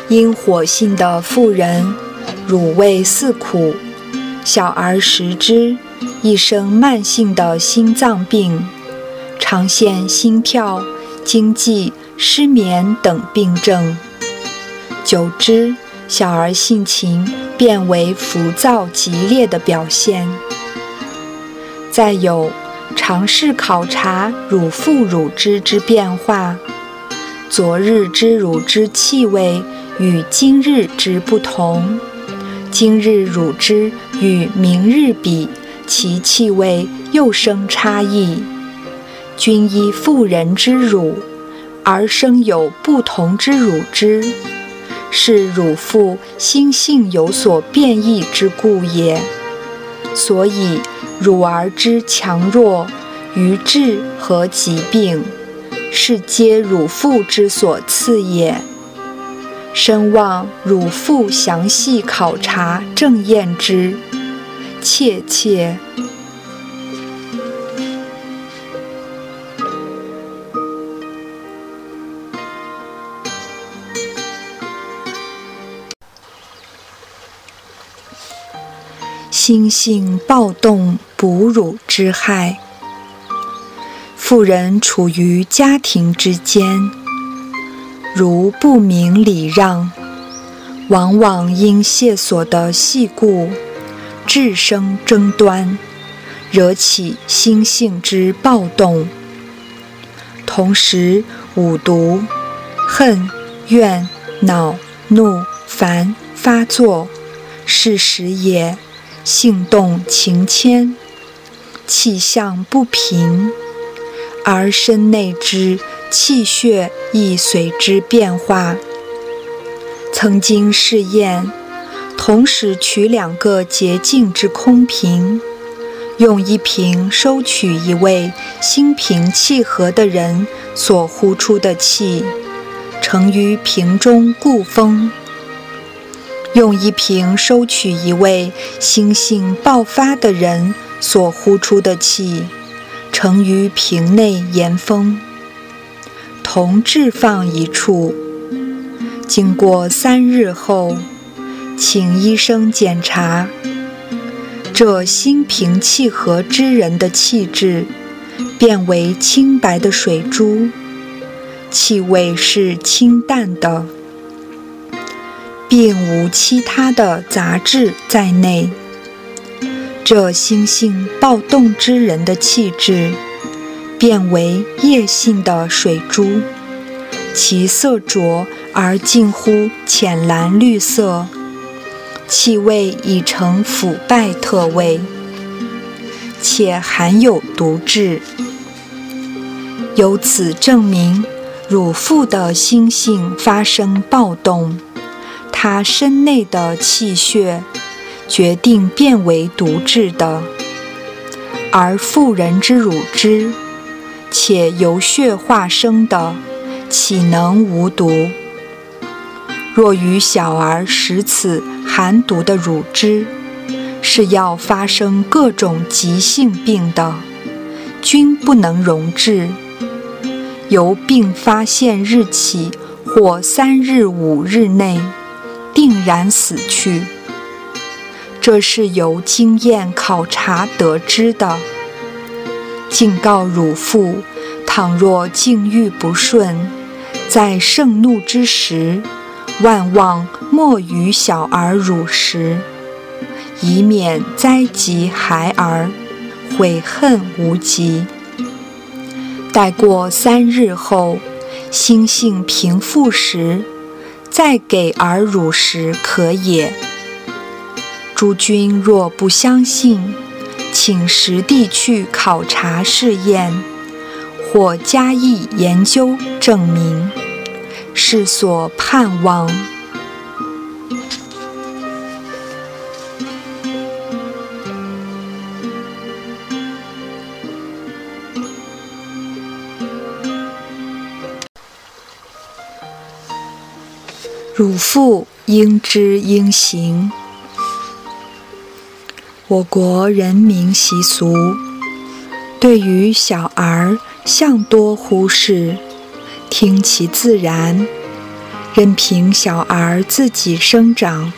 S1: 因火性的妇人，乳味似苦，小儿食之，一生慢性的心脏病，常现心跳、惊悸、失眠等病症。久之，小儿性情变为浮躁激烈的表现。再有，尝试考察乳父乳汁之变化，昨日之乳汁气味与今日之不同，今日乳汁与明日比，其气味又生差异。均依妇人之乳，而生有不同之乳汁。是汝父心性有所变异之故也，所以乳儿之强弱、愚智和疾病，是皆汝父之所赐也。深望汝父详细考察正验之，切切。心性暴动，哺乳之害。妇人处于家庭之间，如不明礼让，往往因谢所的细故，致生争端，惹起心性之暴动。同时，五毒、恨、怨、恼、怒、烦发作，是时也。性动情牵，气象不平，而身内之气血亦随之变化。曾经试验，同时取两个洁净之空瓶，用一瓶收取一位心平气和的人所呼出的气，盛于瓶中固封。用一瓶收取一位心性爆发的人所呼出的气，盛于瓶内严封，同置放一处。经过三日后，请医生检查，这心平气和之人的气质变为清白的水珠，气味是清淡的。并无其他的杂质在内。这心性暴动之人的气质，变为液性的水珠，其色浊而近乎浅蓝绿色，气味已成腐败特味，且含有毒质。由此证明，乳妇的心性发生暴动。他身内的气血决定变为毒质的，而妇人之乳汁，且由血化生的，岂能无毒？若与小儿食此含毒的乳汁，是要发生各种急性病的，均不能溶治。由病发现日起或三日、五日内。定然死去，这是由经验考察得知的。警告汝父：倘若境遇不顺，在盛怒之时，万望莫与小儿乳食，以免灾及孩儿，悔恨无极。待过三日后，心性平复时。再给儿乳食可也。诸君若不相信，请实地去考察试验，或加以研究证明，是所盼望。汝父应知应行。我国人民习俗，对于小儿向多忽视，听其自然，任凭小儿自己生长。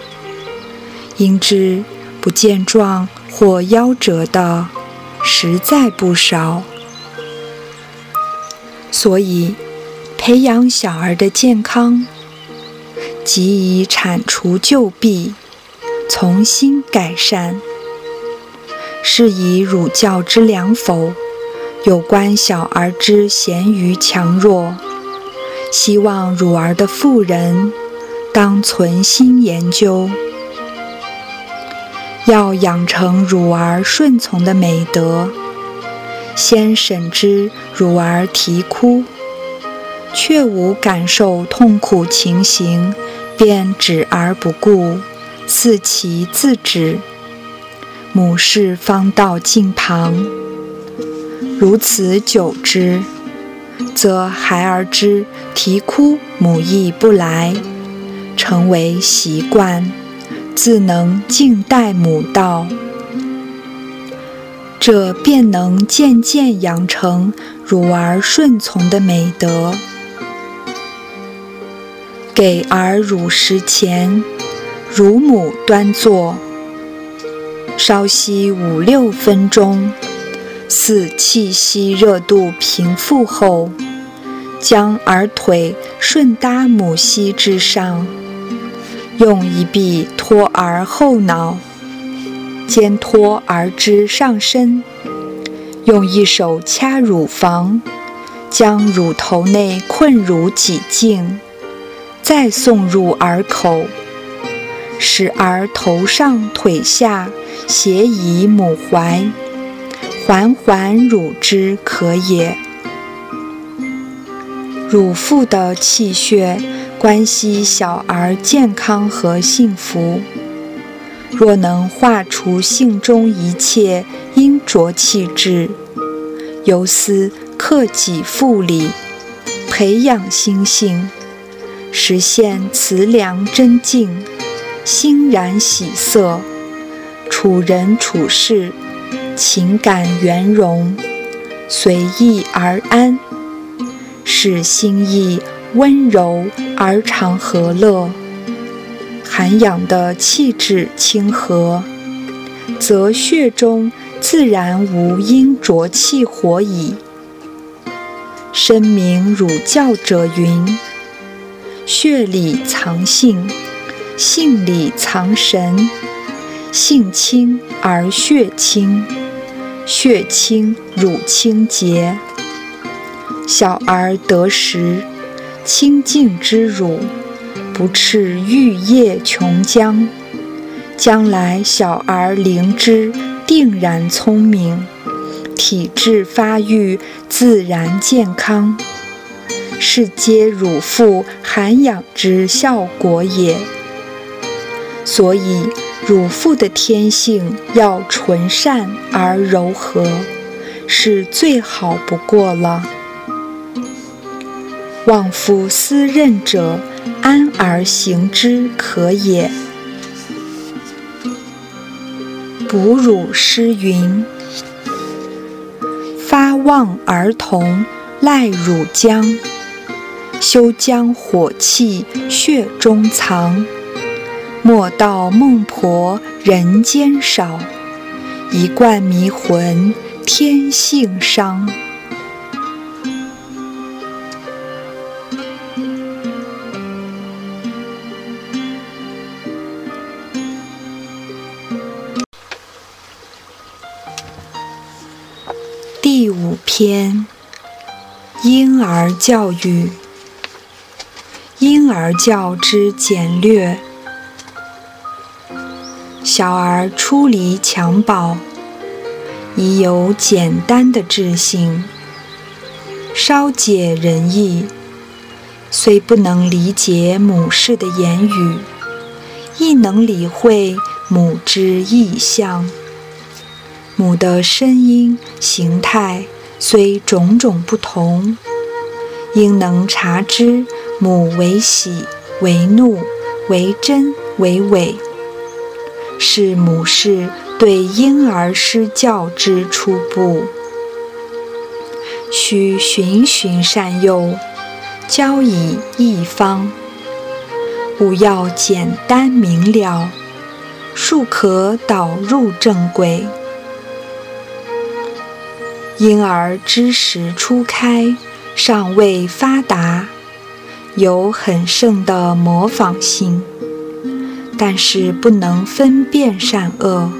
S1: 应知不健壮或夭折的，实在不少。所以，培养小儿的健康。即以铲除旧弊，重新改善。是以儒教之良否？有关小儿之贤愚强弱，希望乳儿的妇人当存心研究，要养成乳儿顺从的美德。先审知乳儿啼哭，却无感受痛苦情形。便止而不顾，似其自止。母氏方到近旁，如此久之，则孩儿之啼哭母亦不来，成为习惯，自能静待母到。这便能渐渐养成乳儿顺从的美德。给儿乳食前，乳母端坐，稍息五六分钟，似气息热度平复后，将儿腿顺搭母膝之上，用一臂托儿后脑，肩托儿之上身，用一手掐乳房，将乳头内困乳挤净，再送入耳口，使儿头上腿下。斜倚母怀，缓缓乳之可也。乳腹的气血关系小儿健康和幸福。若能化除性中一切阴浊气质，由思克己复礼，培养心性，实现慈良真静，欣然喜色。处人处事，情感圆融，随意而安，使心意温柔而常和乐。涵养的气质清和，则血中自然无阴浊气火矣。深明儒教者云：“血里藏性，性里藏神。”性清而血清，血清乳清洁。小儿得食清净之乳，不赤玉液琼浆。将来小儿灵知定然聪明，体质发育自然健康，是皆乳父涵养之效果也。所以。乳父的天性要纯善而柔和，是最好不过了。望夫思任者，安而行之可也。哺乳诗云：“发望儿童赖乳浆，休将火气血中藏。”莫道孟婆人间少，一贯迷魂天性伤。第五篇：婴儿教育。婴儿教之简略。小儿出离襁褓，已有简单的智性，稍解人意，虽不能理解母氏的言语，亦能理会母之意象。母的声音、形态虽种种不同，应能察知母为喜、为怒、为真、为伪。是母氏对婴儿施教之初步，需循循善诱，教以一方，勿要简单明了，庶可导入正轨。婴儿知识初开，尚未发达，有很盛的模仿性。但是不能分辨善恶，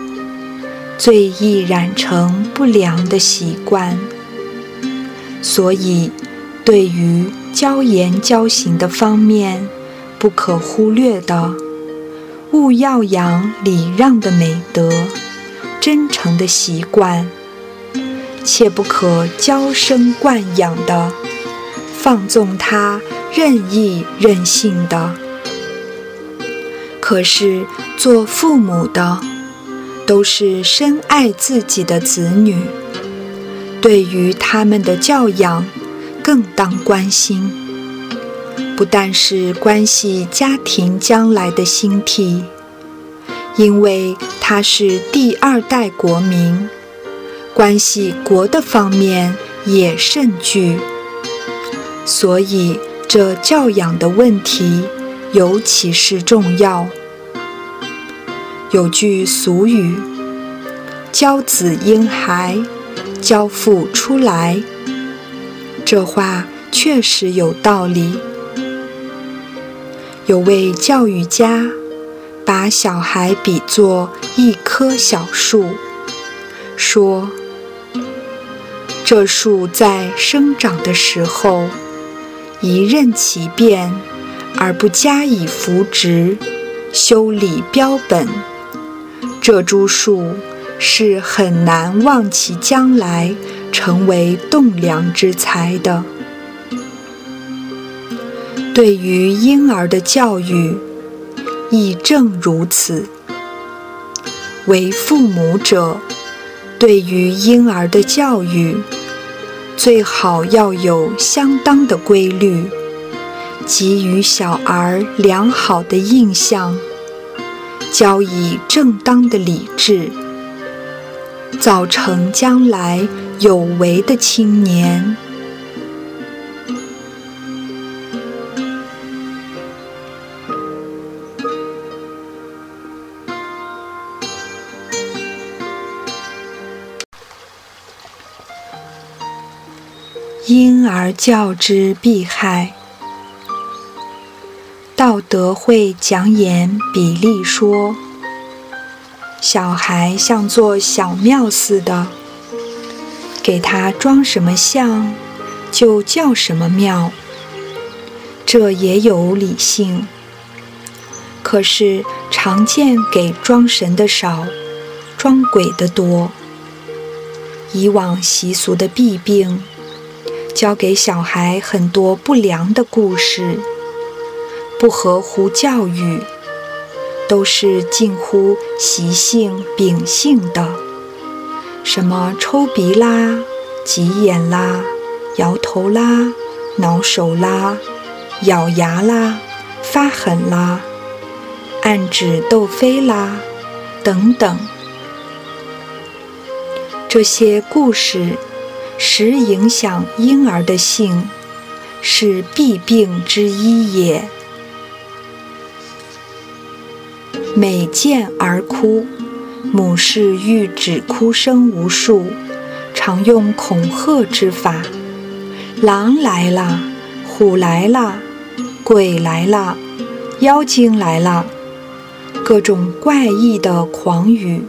S1: 最易染成不良的习惯。所以，对于教言教行的方面，不可忽略的，勿要养礼让的美德、真诚的习惯，切不可娇生惯养的，放纵他任意任性的。可是，做父母的都是深爱自己的子女，对于他们的教养更当关心。不但是关系家庭将来的兴替，因为他是第二代国民，关系国的方面也甚巨。所以，这教养的问题尤其是重要。有句俗语：“教子婴孩，教父出来。这话确实有道理。有位教育家把小孩比作一棵小树，说：“这树在生长的时候，一任其变，而不加以扶植。”修理标本，这株树是很难望其将来成为栋梁之材的。对于婴儿的教育，亦正如此。为父母者，对于婴儿的教育，最好要有相当的规律。给予小儿良好的印象，教以正当的理智，造成将来有为的青年。教之必害。道德会讲演比例说：“小孩像座小庙似的，给他装什么像，就叫什么庙。这也有理性。可是常见给装神的少，装鬼的多。以往习俗的弊病，教给小孩很多不良的故事。”不合乎教育，都是近乎习性秉性的，什么抽鼻啦、挤眼啦、摇头啦、挠手啦、咬牙啦、发狠啦、暗指斗飞啦等等，这些故事时影响婴儿的性，是弊病之一也。每见儿哭，母氏欲止哭声无数，常用恐吓之法：“狼来了，虎来了，鬼来了，妖精来了。”各种怪异的狂语，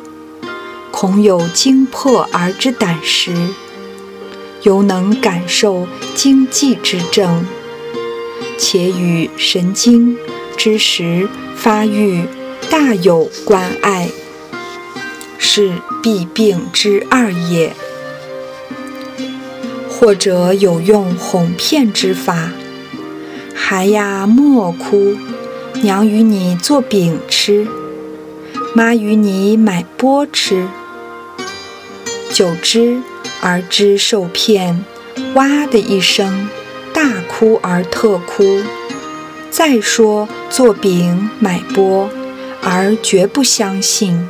S1: 恐有惊破儿之胆识，犹能感受惊悸之症，且与神经之时发育。大有关爱，是弊病之二也。或者有用哄骗之法，孩呀莫哭，娘与你做饼吃，妈与你买钵吃。久之，儿之受骗，哇的一声，大哭而特哭。再说做饼买钵。而绝不相信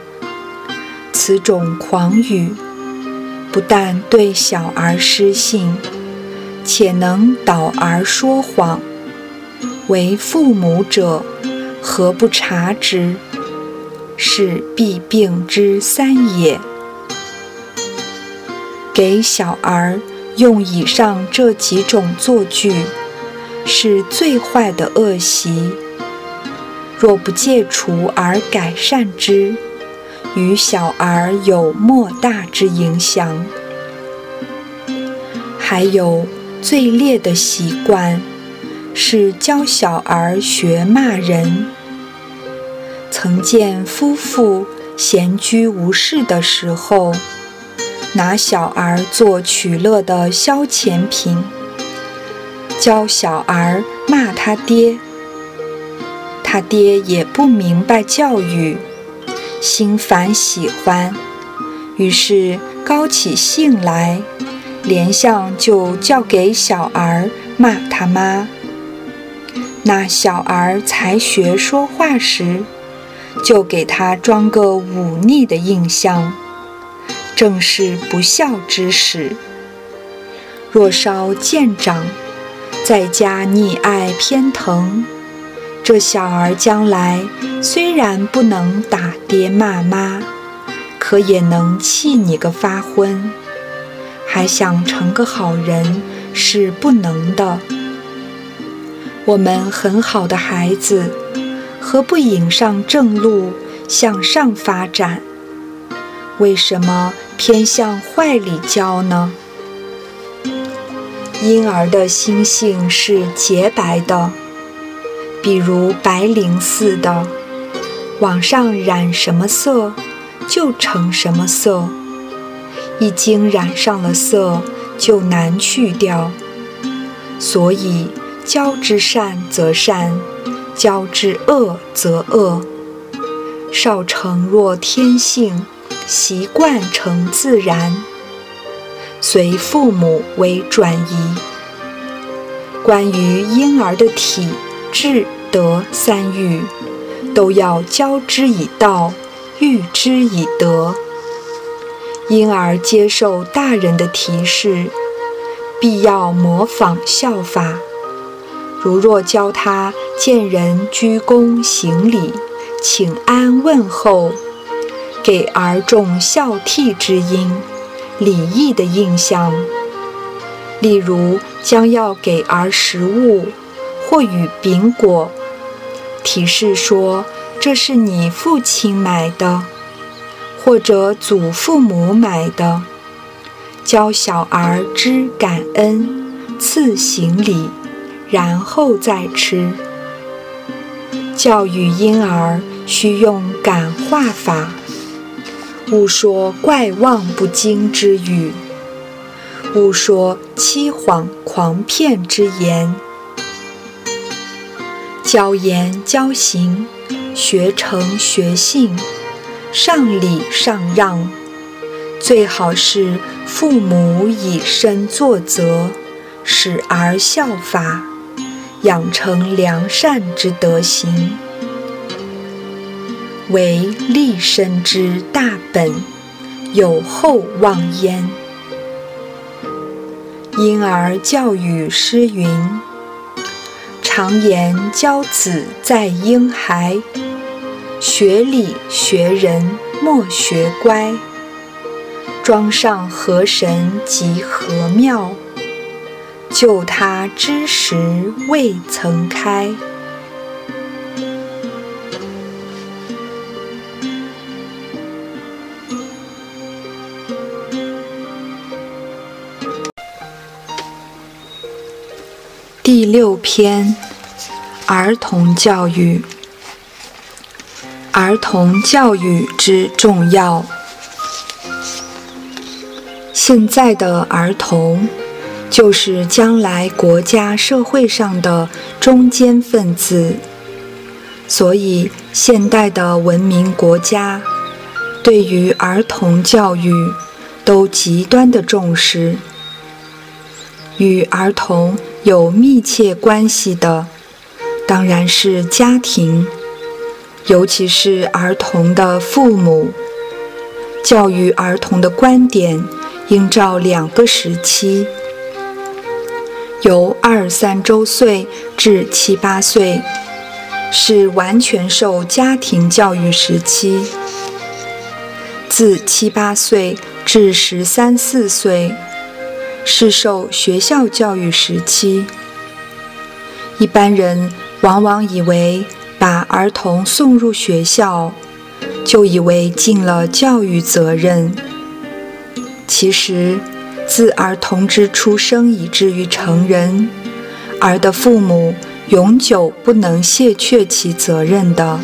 S1: 此种狂语，不但对小儿失信，且能导儿说谎。为父母者，何不察之？是弊病之三也。给小儿用以上这几种作句，是最坏的恶习。若不戒除而改善之，与小儿有莫大之影响。还有最劣的习惯，是教小儿学骂人。曾见夫妇闲居无事的时候，拿小儿做取乐的消遣品，教小儿骂他爹。他爹也不明白教育，心烦喜欢，于是高起兴来，连相就叫给小儿骂他妈。那小儿才学说话时，就给他装个忤逆的印象，正是不孝之始。若稍见长，再加溺爱偏疼。这小儿将来虽然不能打爹骂妈，可也能气你个发昏，还想成个好人是不能的。我们很好的孩子，何不引上正路，向上发展？为什么偏向坏里教呢？婴儿的心性是洁白的，比如白绫似的，往上染什么色，就成什么色。一经染上了色，就难去掉。所以。教之善则善，教之恶则恶。少成若天性，习惯成自然，随父母为转移。关于婴儿的体、智、德三育，都要教之以道，育之以德。婴儿接受大人的提示，必要模仿效法。如若教他见人鞠躬行礼、请安问候，给儿种孝悌之因、礼义的印象。例如将要给儿食物，或与饼果，提示说这是你父亲买的，或者祖父母买的，教小儿知感恩、赐行礼。然后再吃。教育婴儿需用感化法，勿说怪妄不经之语，勿说欺谎狂骗之言。教言教行，学成学信，上礼上让，最好是父母以身作则，使儿效法。养成良善之德行，为立身之大本，有后望焉。婴儿教育诗云：“常言教子在婴孩，学礼学人莫学乖。庄上河神即河庙。”就他之时未曾开。第六篇：儿童教育。儿童教育之重要。现在的儿童。就是将来国家社会上的中坚分子，所以现代的文明国家对于儿童教育都极端的重视。与儿童有密切关系的，当然是家庭，尤其是儿童的父母。教育儿童的观点应照两个时期。由二三周岁至七八岁，是完全受家庭教育时期；自七八岁至十三四岁，是受学校教育时期。一般人往往以为把儿童送入学校，就以为尽了教育责任，其实。自儿童之出生以至于成人，儿的父母永久不能卸却其责任的。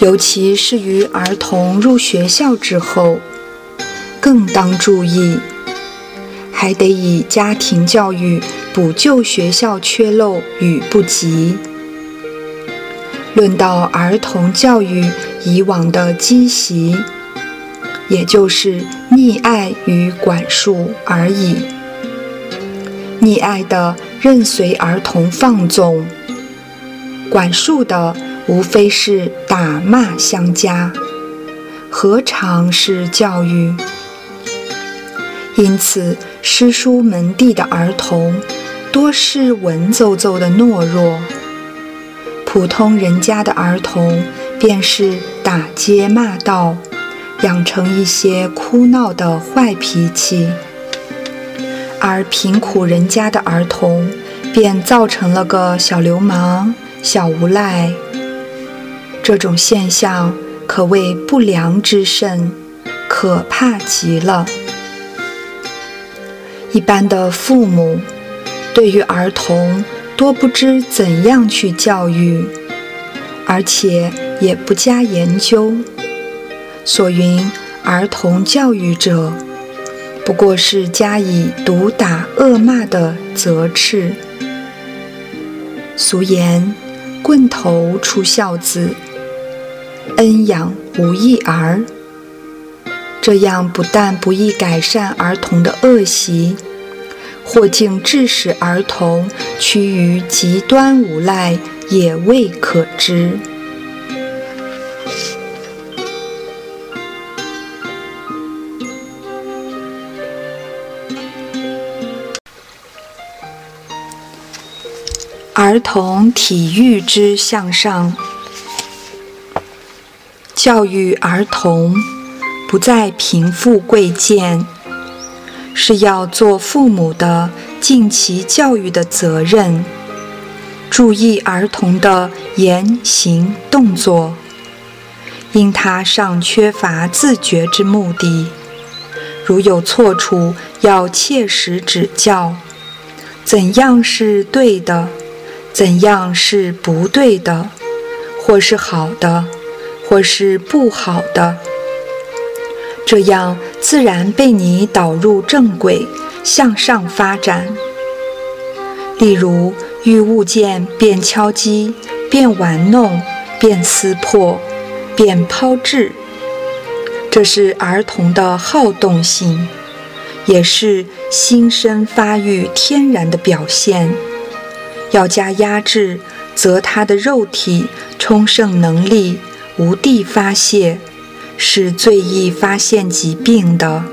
S1: 尤其是于儿童入学校之后，更当注意，还得以家庭教育补救学校缺漏与不及。论到儿童教育以往的积习。也就是溺爱与管束而已。溺爱的任随儿童放纵，管束的无非是打骂相加，何尝是教育？因此，诗书门第的儿童多是文绉绉的懦弱；普通人家的儿童便是打街骂道。养成一些哭闹的坏脾气，而贫苦人家的儿童便造成了个小流氓、小无赖。这种现象可谓不良之甚，可怕极了。一般的父母对于儿童多不知怎样去教育，而且也不加研究。所云儿童教育者，不过是加以毒打、恶骂的责斥。俗言：“棍头出孝子，恩养无益儿。”这样不但不易改善儿童的恶习，或竟致使儿童趋于极端无赖，也未可知。儿童体育之向上，教育儿童不在贫富贵贱，是要做父母的尽其教育的责任，注意儿童的言行动作，因他尚缺乏自觉之目的，如有错处，要切实指教，怎样是对的。怎样是不对的，或是好的，或是不好的，这样自然被你导入正轨，向上发展。例如，遇物件便敲击，便玩弄，便撕破，便抛掷，这是儿童的好动性，也是心生发育天然的表现。要加压制，则他的肉体充盛能力无地发泄，是最易发现疾病的。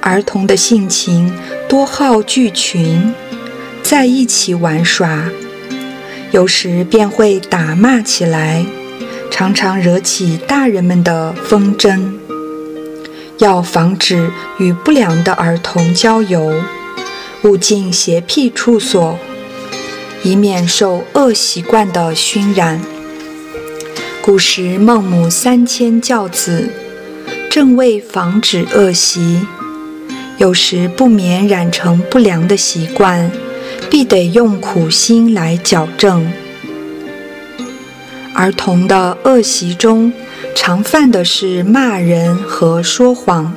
S1: 儿童的性情多好聚群，在一起玩耍，有时便会打骂起来，常常惹起大人们的纷争。要防止与不良的儿童交游，勿进邪僻处所。以免受恶习惯的熏染。古时孟母三迁教子，正为防止恶习。有时不免染成不良的习惯，必得用苦心来矫正。儿童的恶习中，常犯的是骂人和说谎。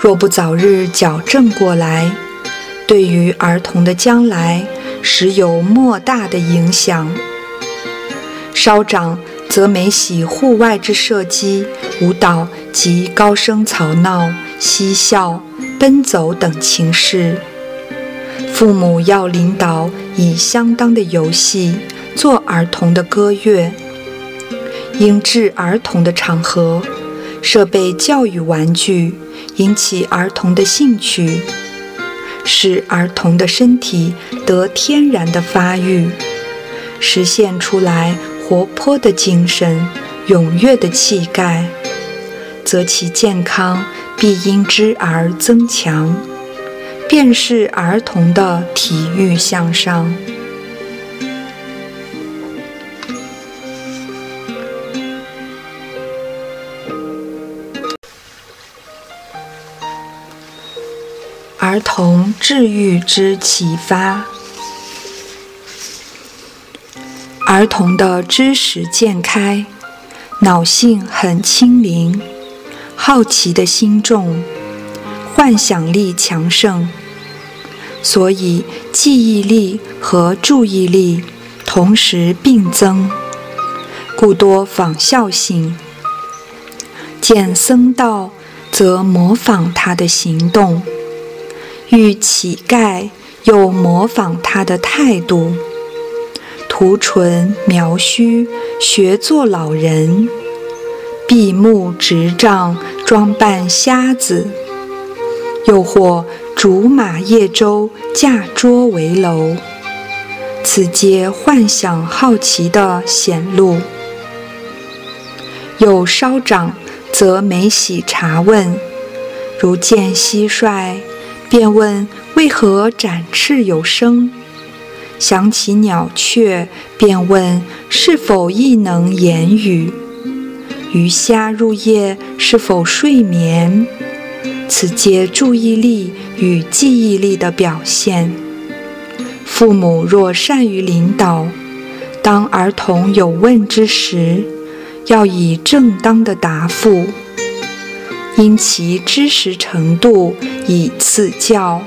S1: 若不早日矫正过来，对于儿童的将来，实有莫大的影响。稍长则每喜户外之射击、舞蹈及高声吵闹、嬉笑、奔走等情事，父母要领导以相当的游戏做儿童的歌乐，应至儿童的场合，设备教育玩具，引起儿童的兴趣。使儿童的身体得天然的发育，实现出来活泼的精神、踊跃的气概，则其健康必因之而增强，便是儿童的体育向上。儿童治愈之启发。儿童的知识渐开，脑性很轻灵，好奇的心重，幻想力强盛，所以记忆力和注意力同时并增，故多仿效性。见僧道，则模仿他的行动。遇乞丐，又模仿他的态度；涂唇描须，学做老人；闭目执杖，装扮瞎子；又或竹马叶舟，驾桌为楼。此皆幻想好奇的显露。有稍长，则每喜茶问。如见蟋蟀，便问为何展翅有声；想起鸟雀，便问是否亦能言语。鱼虾入夜，是否睡眠？此皆注意力与记忆力的表现。父母若善于领导，当儿童有问之时，要以正当的答复。因其知识程度以赐教，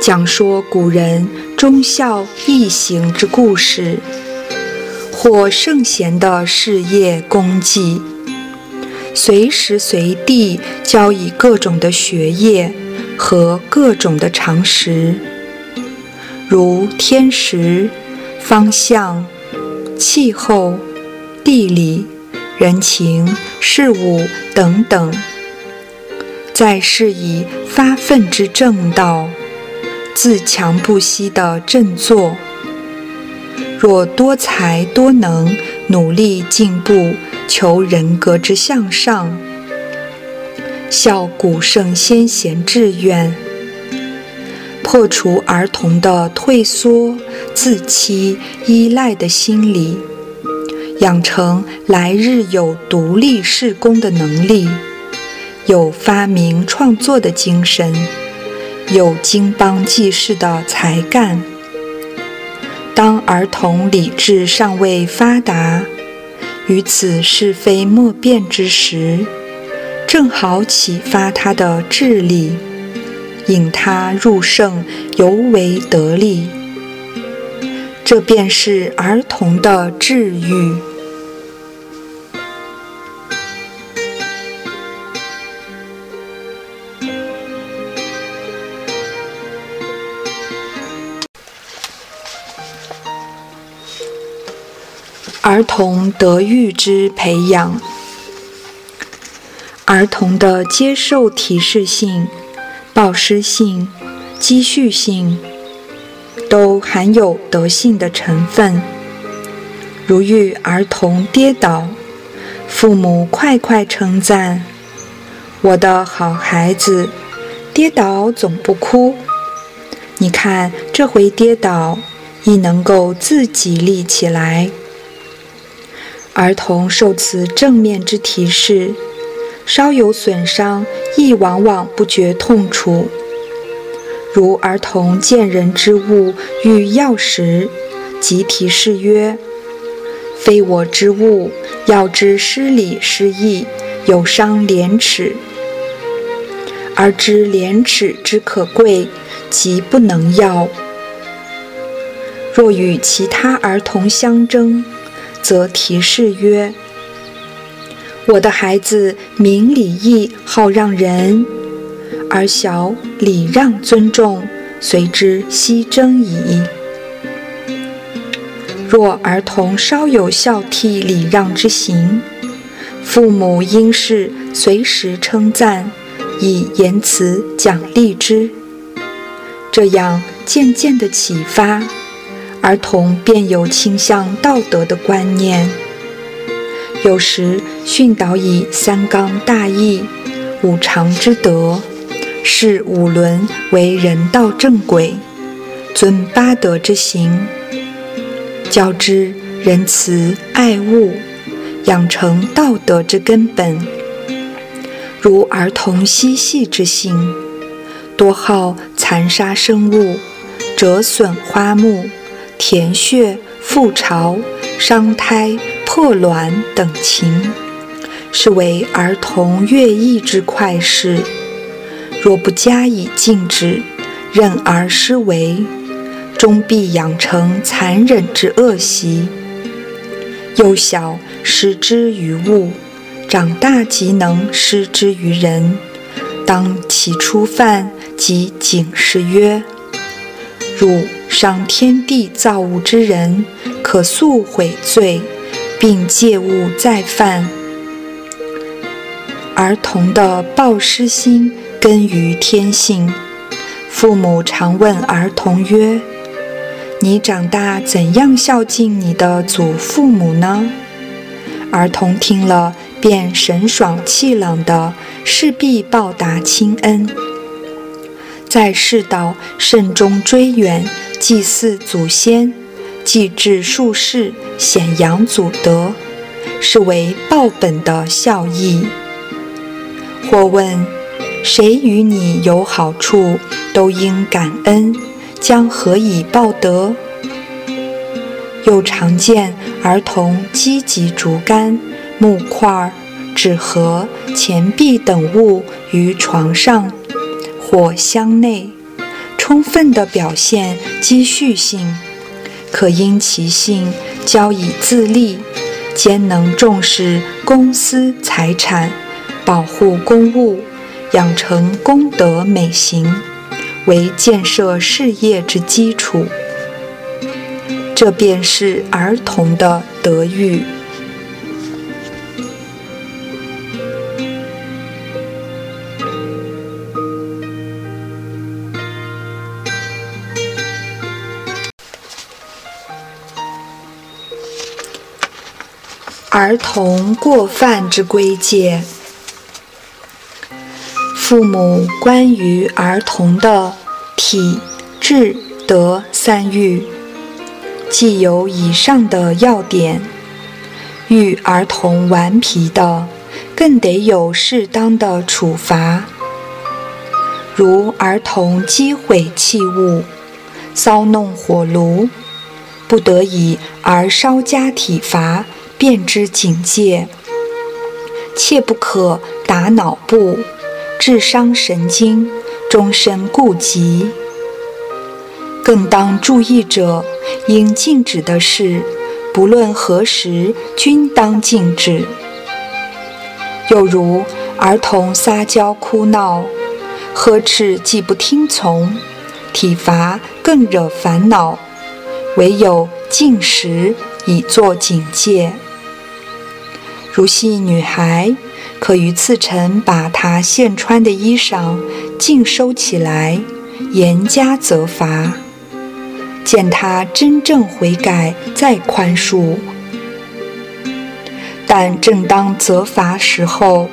S1: 讲说古人忠孝义行之故事，或圣贤的事业功绩，随时随地教以各种的学业和各种的常识，如天时、方向、气候、地理。人情事物等等，在是以发奋之正道，自强不息的振作。若多才多能，努力进步，求人格之向上，效古圣先贤志愿，破除儿童的退缩、自欺、依赖的心理。养成来日有独立事功的能力，有发明创作的精神，有经邦济世的才干。当儿童理智尚未发达，于此是非莫辨之时，正好启发他的智力，引他入圣，尤为得力。这便是儿童的治愈。儿童德育之培养，儿童的接受提示性、报施性、积蓄性。都含有德性的成分。如遇儿童跌倒，父母快快称赞：“我的好孩子，跌倒总不哭。你看这回跌倒，亦能够自己立起来。”儿童受此正面之提示，稍有损伤，亦往往不觉痛楚。如儿童见人之物欲要时，即提示曰：“非我之物，要之失礼失义，有伤廉耻。而知廉耻之可贵，即不能要。若与其他儿童相争，则提示曰：‘我的孩子明礼义，好让人。’”而小礼让尊重，随之息争矣。若儿童稍有孝悌礼让之行，父母应是随时称赞，以言辞奖励之。这样渐渐的启发，儿童便有倾向道德的观念。有时训导以三纲大义、五常之德。视五伦为人道正轨，尊八德之行，教之仁慈爱物，养成道德之根本。如儿童嬉戏之性，多好残杀生物、折损花木、填穴覆巢、伤胎破卵等情，是为儿童乐意之快事。若不加以禁止，任而施为，终必养成残忍之恶习。幼小施之于物，长大即能施之于人。当其初犯，即警示曰：“汝赏天地造物之人，可速悔罪，并戒勿再犯。”儿童的报施心。根于天性，父母常问儿童曰：“你长大怎样孝敬你的祖父母呢？”儿童听了，便神爽气朗的，势必报答亲恩。在世道慎终追远，祭祀祖先，祭祀术士，显扬祖德，是为报本的孝义。或问谁与你有好处，都应感恩，将何以报德？又常见儿童积集竹竿、木块、纸盒、钱币等物于床上。或箱内，充分地表现积蓄性，可因其性交以自立，兼能重视公私财产，保护公物，养成功德美行，为建设事业之基础。这便是儿童的德育。儿童过犯之规戒，父母关于儿童的体、智、德三育，既有以上的要点，遇儿童顽皮的，更得有适当的处罚，如儿童击毁器物、骚弄火炉，不得已而稍加体罚。便知警戒，切不可打脑部，致伤神经，终身顾及。更当注意者，应禁止的事，不论何时均当禁止。又如儿童撒娇哭闹，呵斥既不听从，体罚更惹烦恼，唯有禁食以作警戒。如系女孩，可于次晨把她现穿的衣裳尽收起来，严加责罚。见她真正悔改，再宽恕。但正当责罚时候，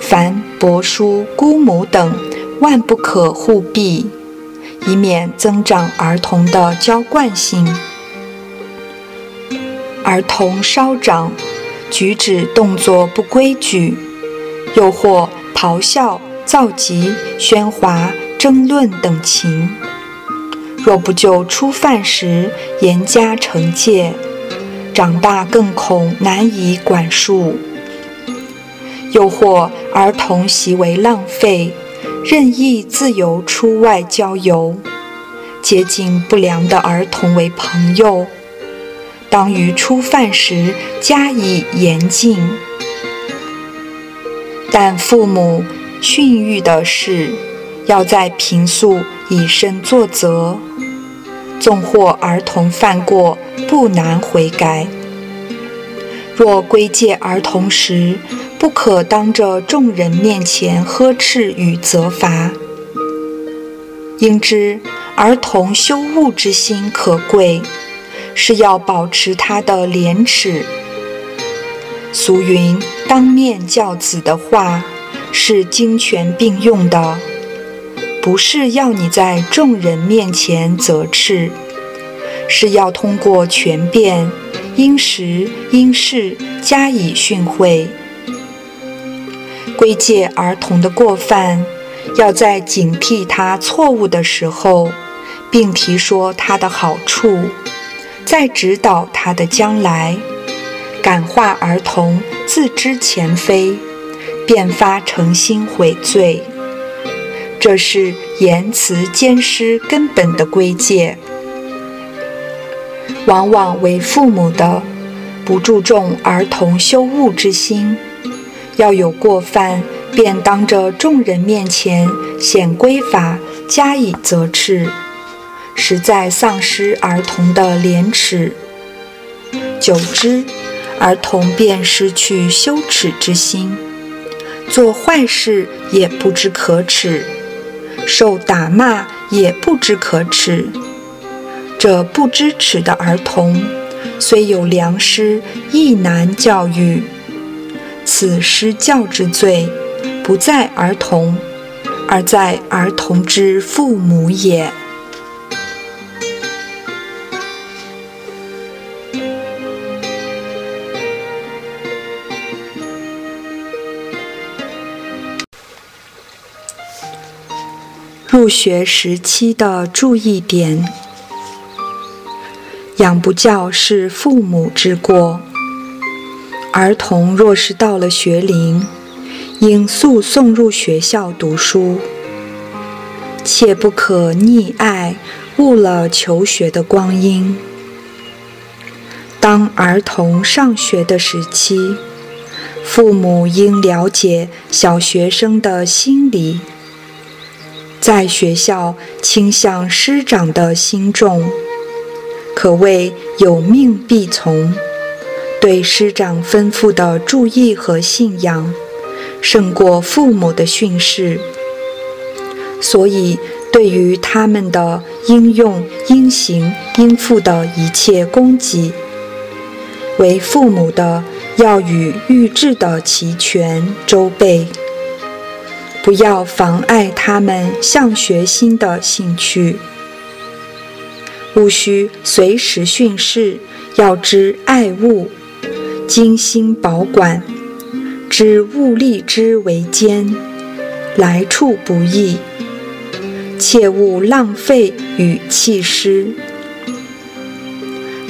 S1: 凡伯叔、姑母等，万不可护庇，以免增长儿童的娇惯性。儿童稍长。举止动作不规矩，又或咆哮、造极、喧哗、争论等情，若不就初犯时严加惩戒，长大更恐难以管束；又或儿童习为浪费，任意自由出外郊游，接近不良的儿童为朋友。当于初犯时加以严禁，但父母训育的事，要在平素以身作则。纵或儿童犯过，不难悔改。若归戒儿童时，不可当着众人面前呵斥与责罚。应知儿童羞恶之心可贵。是要保持他的廉耻。俗云“当面教子”的话，是经权并用的，不是要你在众人面前责斥，是要通过权变、因时因事加以训诲。归戒儿童的过犯，要在警惕他错误的时候，并提说他的好处。在指导他的将来，感化儿童自知前非，便发诚心悔罪。这是言辞兼施根本的规戒。往往为父母的不注重儿童羞恶之心，要有过犯，便当着众人面前显规法加以责斥。实在丧失儿童的廉耻，久之，儿童便失去羞耻之心，做坏事也不知可耻，受打骂也不知可耻。这不知耻的儿童，虽有良师，亦难教育。此失教之罪，不在儿童，而在儿童之父母也。入学时期的注意点：养不教是父母之过。儿童若是到了学龄，应速送入学校读书，切不可溺爱，误了求学的光阴。当儿童上学的时期，父母应了解小学生的心理。在学校倾向师长的心重，可谓有命必从。对师长吩咐的注意和信仰，胜过父母的训示。所以，对于他们的应用、应行、应付的一切供给，为父母的要与预制的齐全周备。不要妨碍他们向学心的兴趣，务须随时训示，要知爱物，精心保管，知物力之为坚，来处不易，切勿浪费与弃失。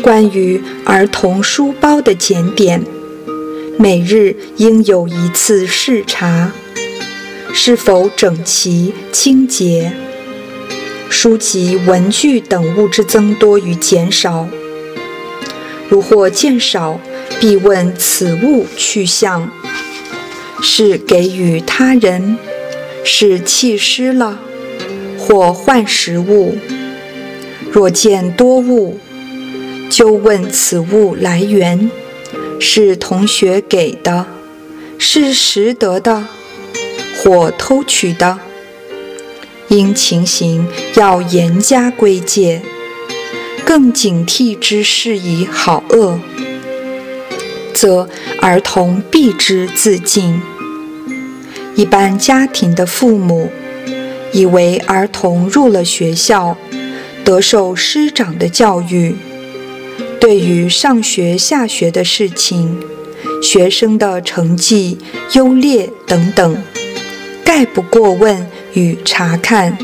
S1: 关于儿童书包的检点，每日应有一次视察。是否整齐清洁？书籍、文具等物之增多与减少，如或见少，必问此物去向：是给予他人，是弃失了，或换食物。若见多物，就问此物来源：是同学给的，是拾得的。或偷取的，因情形要严加归戒，更警惕之事以好恶，则儿童必之自尽。一般家庭的父母以为儿童入了学校，得受师长的教育，对于上学下学的事情、学生的成绩优劣等等。概不过问与查看。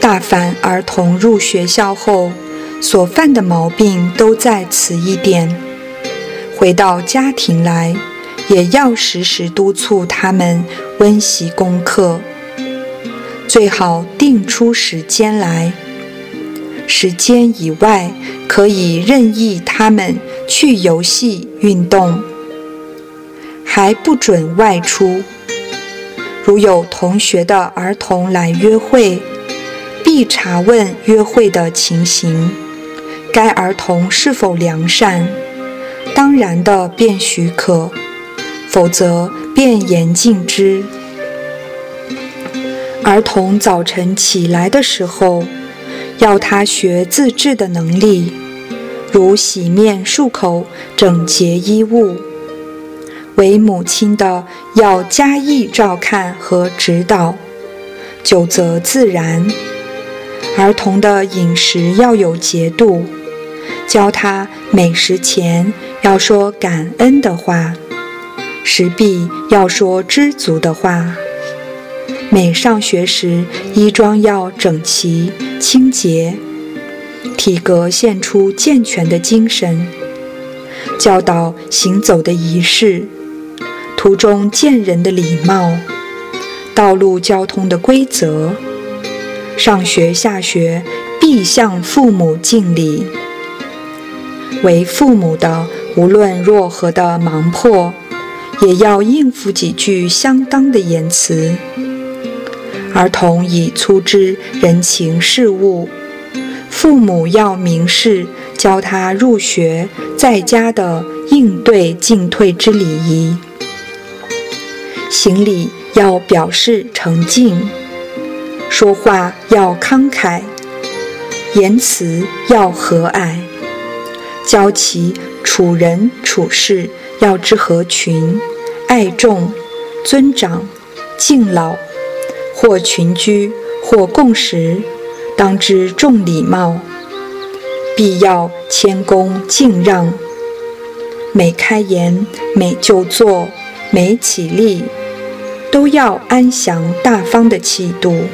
S1: 大凡儿童入学校后所犯的毛病，都在此一点。回到家庭来，也要时时督促他们温习功课，最好定出时间来。时间以外，可以任意他们去游戏、运动，还不准外出。如有同学的儿童来约会，必查问约会的情形，该儿童是否良善，当然的便许可，否则便严禁之。儿童早晨起来的时候，要他学自制的能力，如洗面漱口、整洁衣物。为母亲的要加以照看和指导，久则自然。儿童的饮食要有节度，教他美食前要说感恩的话，食毕要说知足的话。每上学时，衣装要整齐清洁，体格现出健全的精神。教导行走的仪式。途中见人的礼貌，道路交通的规则，上学下学必向父母敬礼。为父母的，无论若何的忙迫，也要应付几句相当的言辞。儿童已粗知人情世物，父母要明示教他入学在家的应对进退之礼仪。行礼要表示诚敬，说话要慷慨，言辞要和蔼，教其处人处事要知合群，爱众，尊长，敬老，或群居，或共食，当知重礼貌，必要谦恭敬让。每开言，每就坐，每起立，都要安详大方的气度。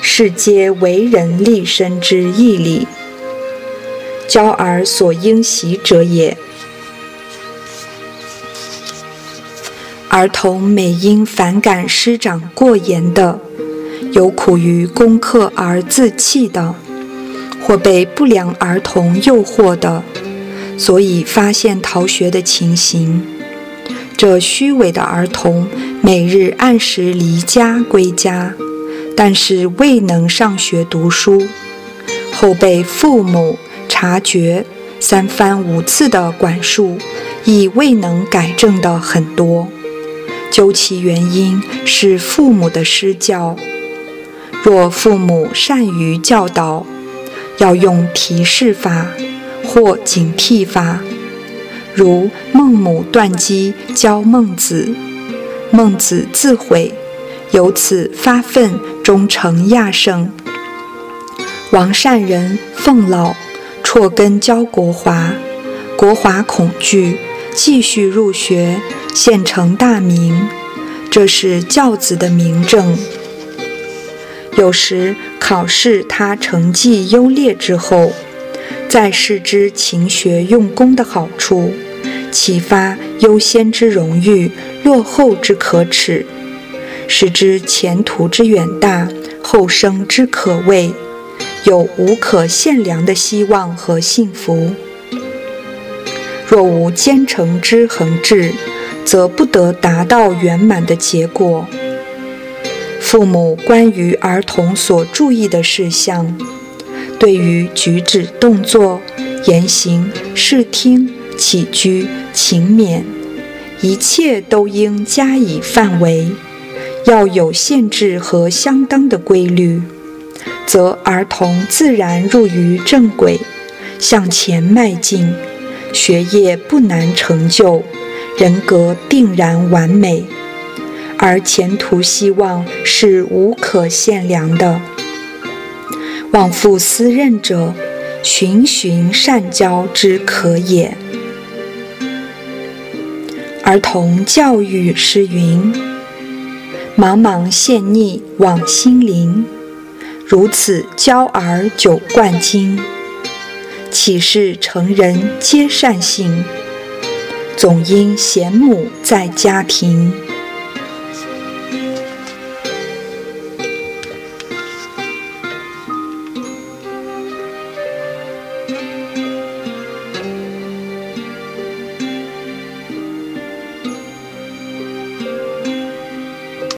S1: 是皆为人立身之义理，教儿所应习者也。儿童每因反感师长过严的，有苦于功课而自弃的，或被不良儿童诱惑的，所以发现逃学的情形。这虚伪的儿童，每日按时离家归家。但是未能上学读书，后被父母察觉，三番五次的管束，亦未能改正的很多。究其原因，是父母的施教。若父母善于教导，要用提示法或警惕法，如孟母断机教孟子，孟子自毁。由此发愤，终成亚圣。王善人奉老，辍根教国华，国华恐惧，继续入学，现成大名。这是教子的明证。有时考试他成绩优劣之后，再视之勤学用功的好处，启发优先之荣誉，落后之可耻。使之前途之远大，后生之可畏，有无可限量的希望和幸福。若无坚诚之恒志，则不得达到圆满的结果。父母关于儿童所注意的事项，对于举止动作、言行、视听、起居、勤勉，一切都应加以范围。要有限制和相当的规律，则儿童自然入于正轨，向前迈进，学业不难成就，人格定然完美，而前途希望是无可限量的。望父思任者，循循善教之可也。儿童教育是云。茫茫陷溺往心灵，如此教儿久贯经，岂是成人皆善性？总因贤母在家庭。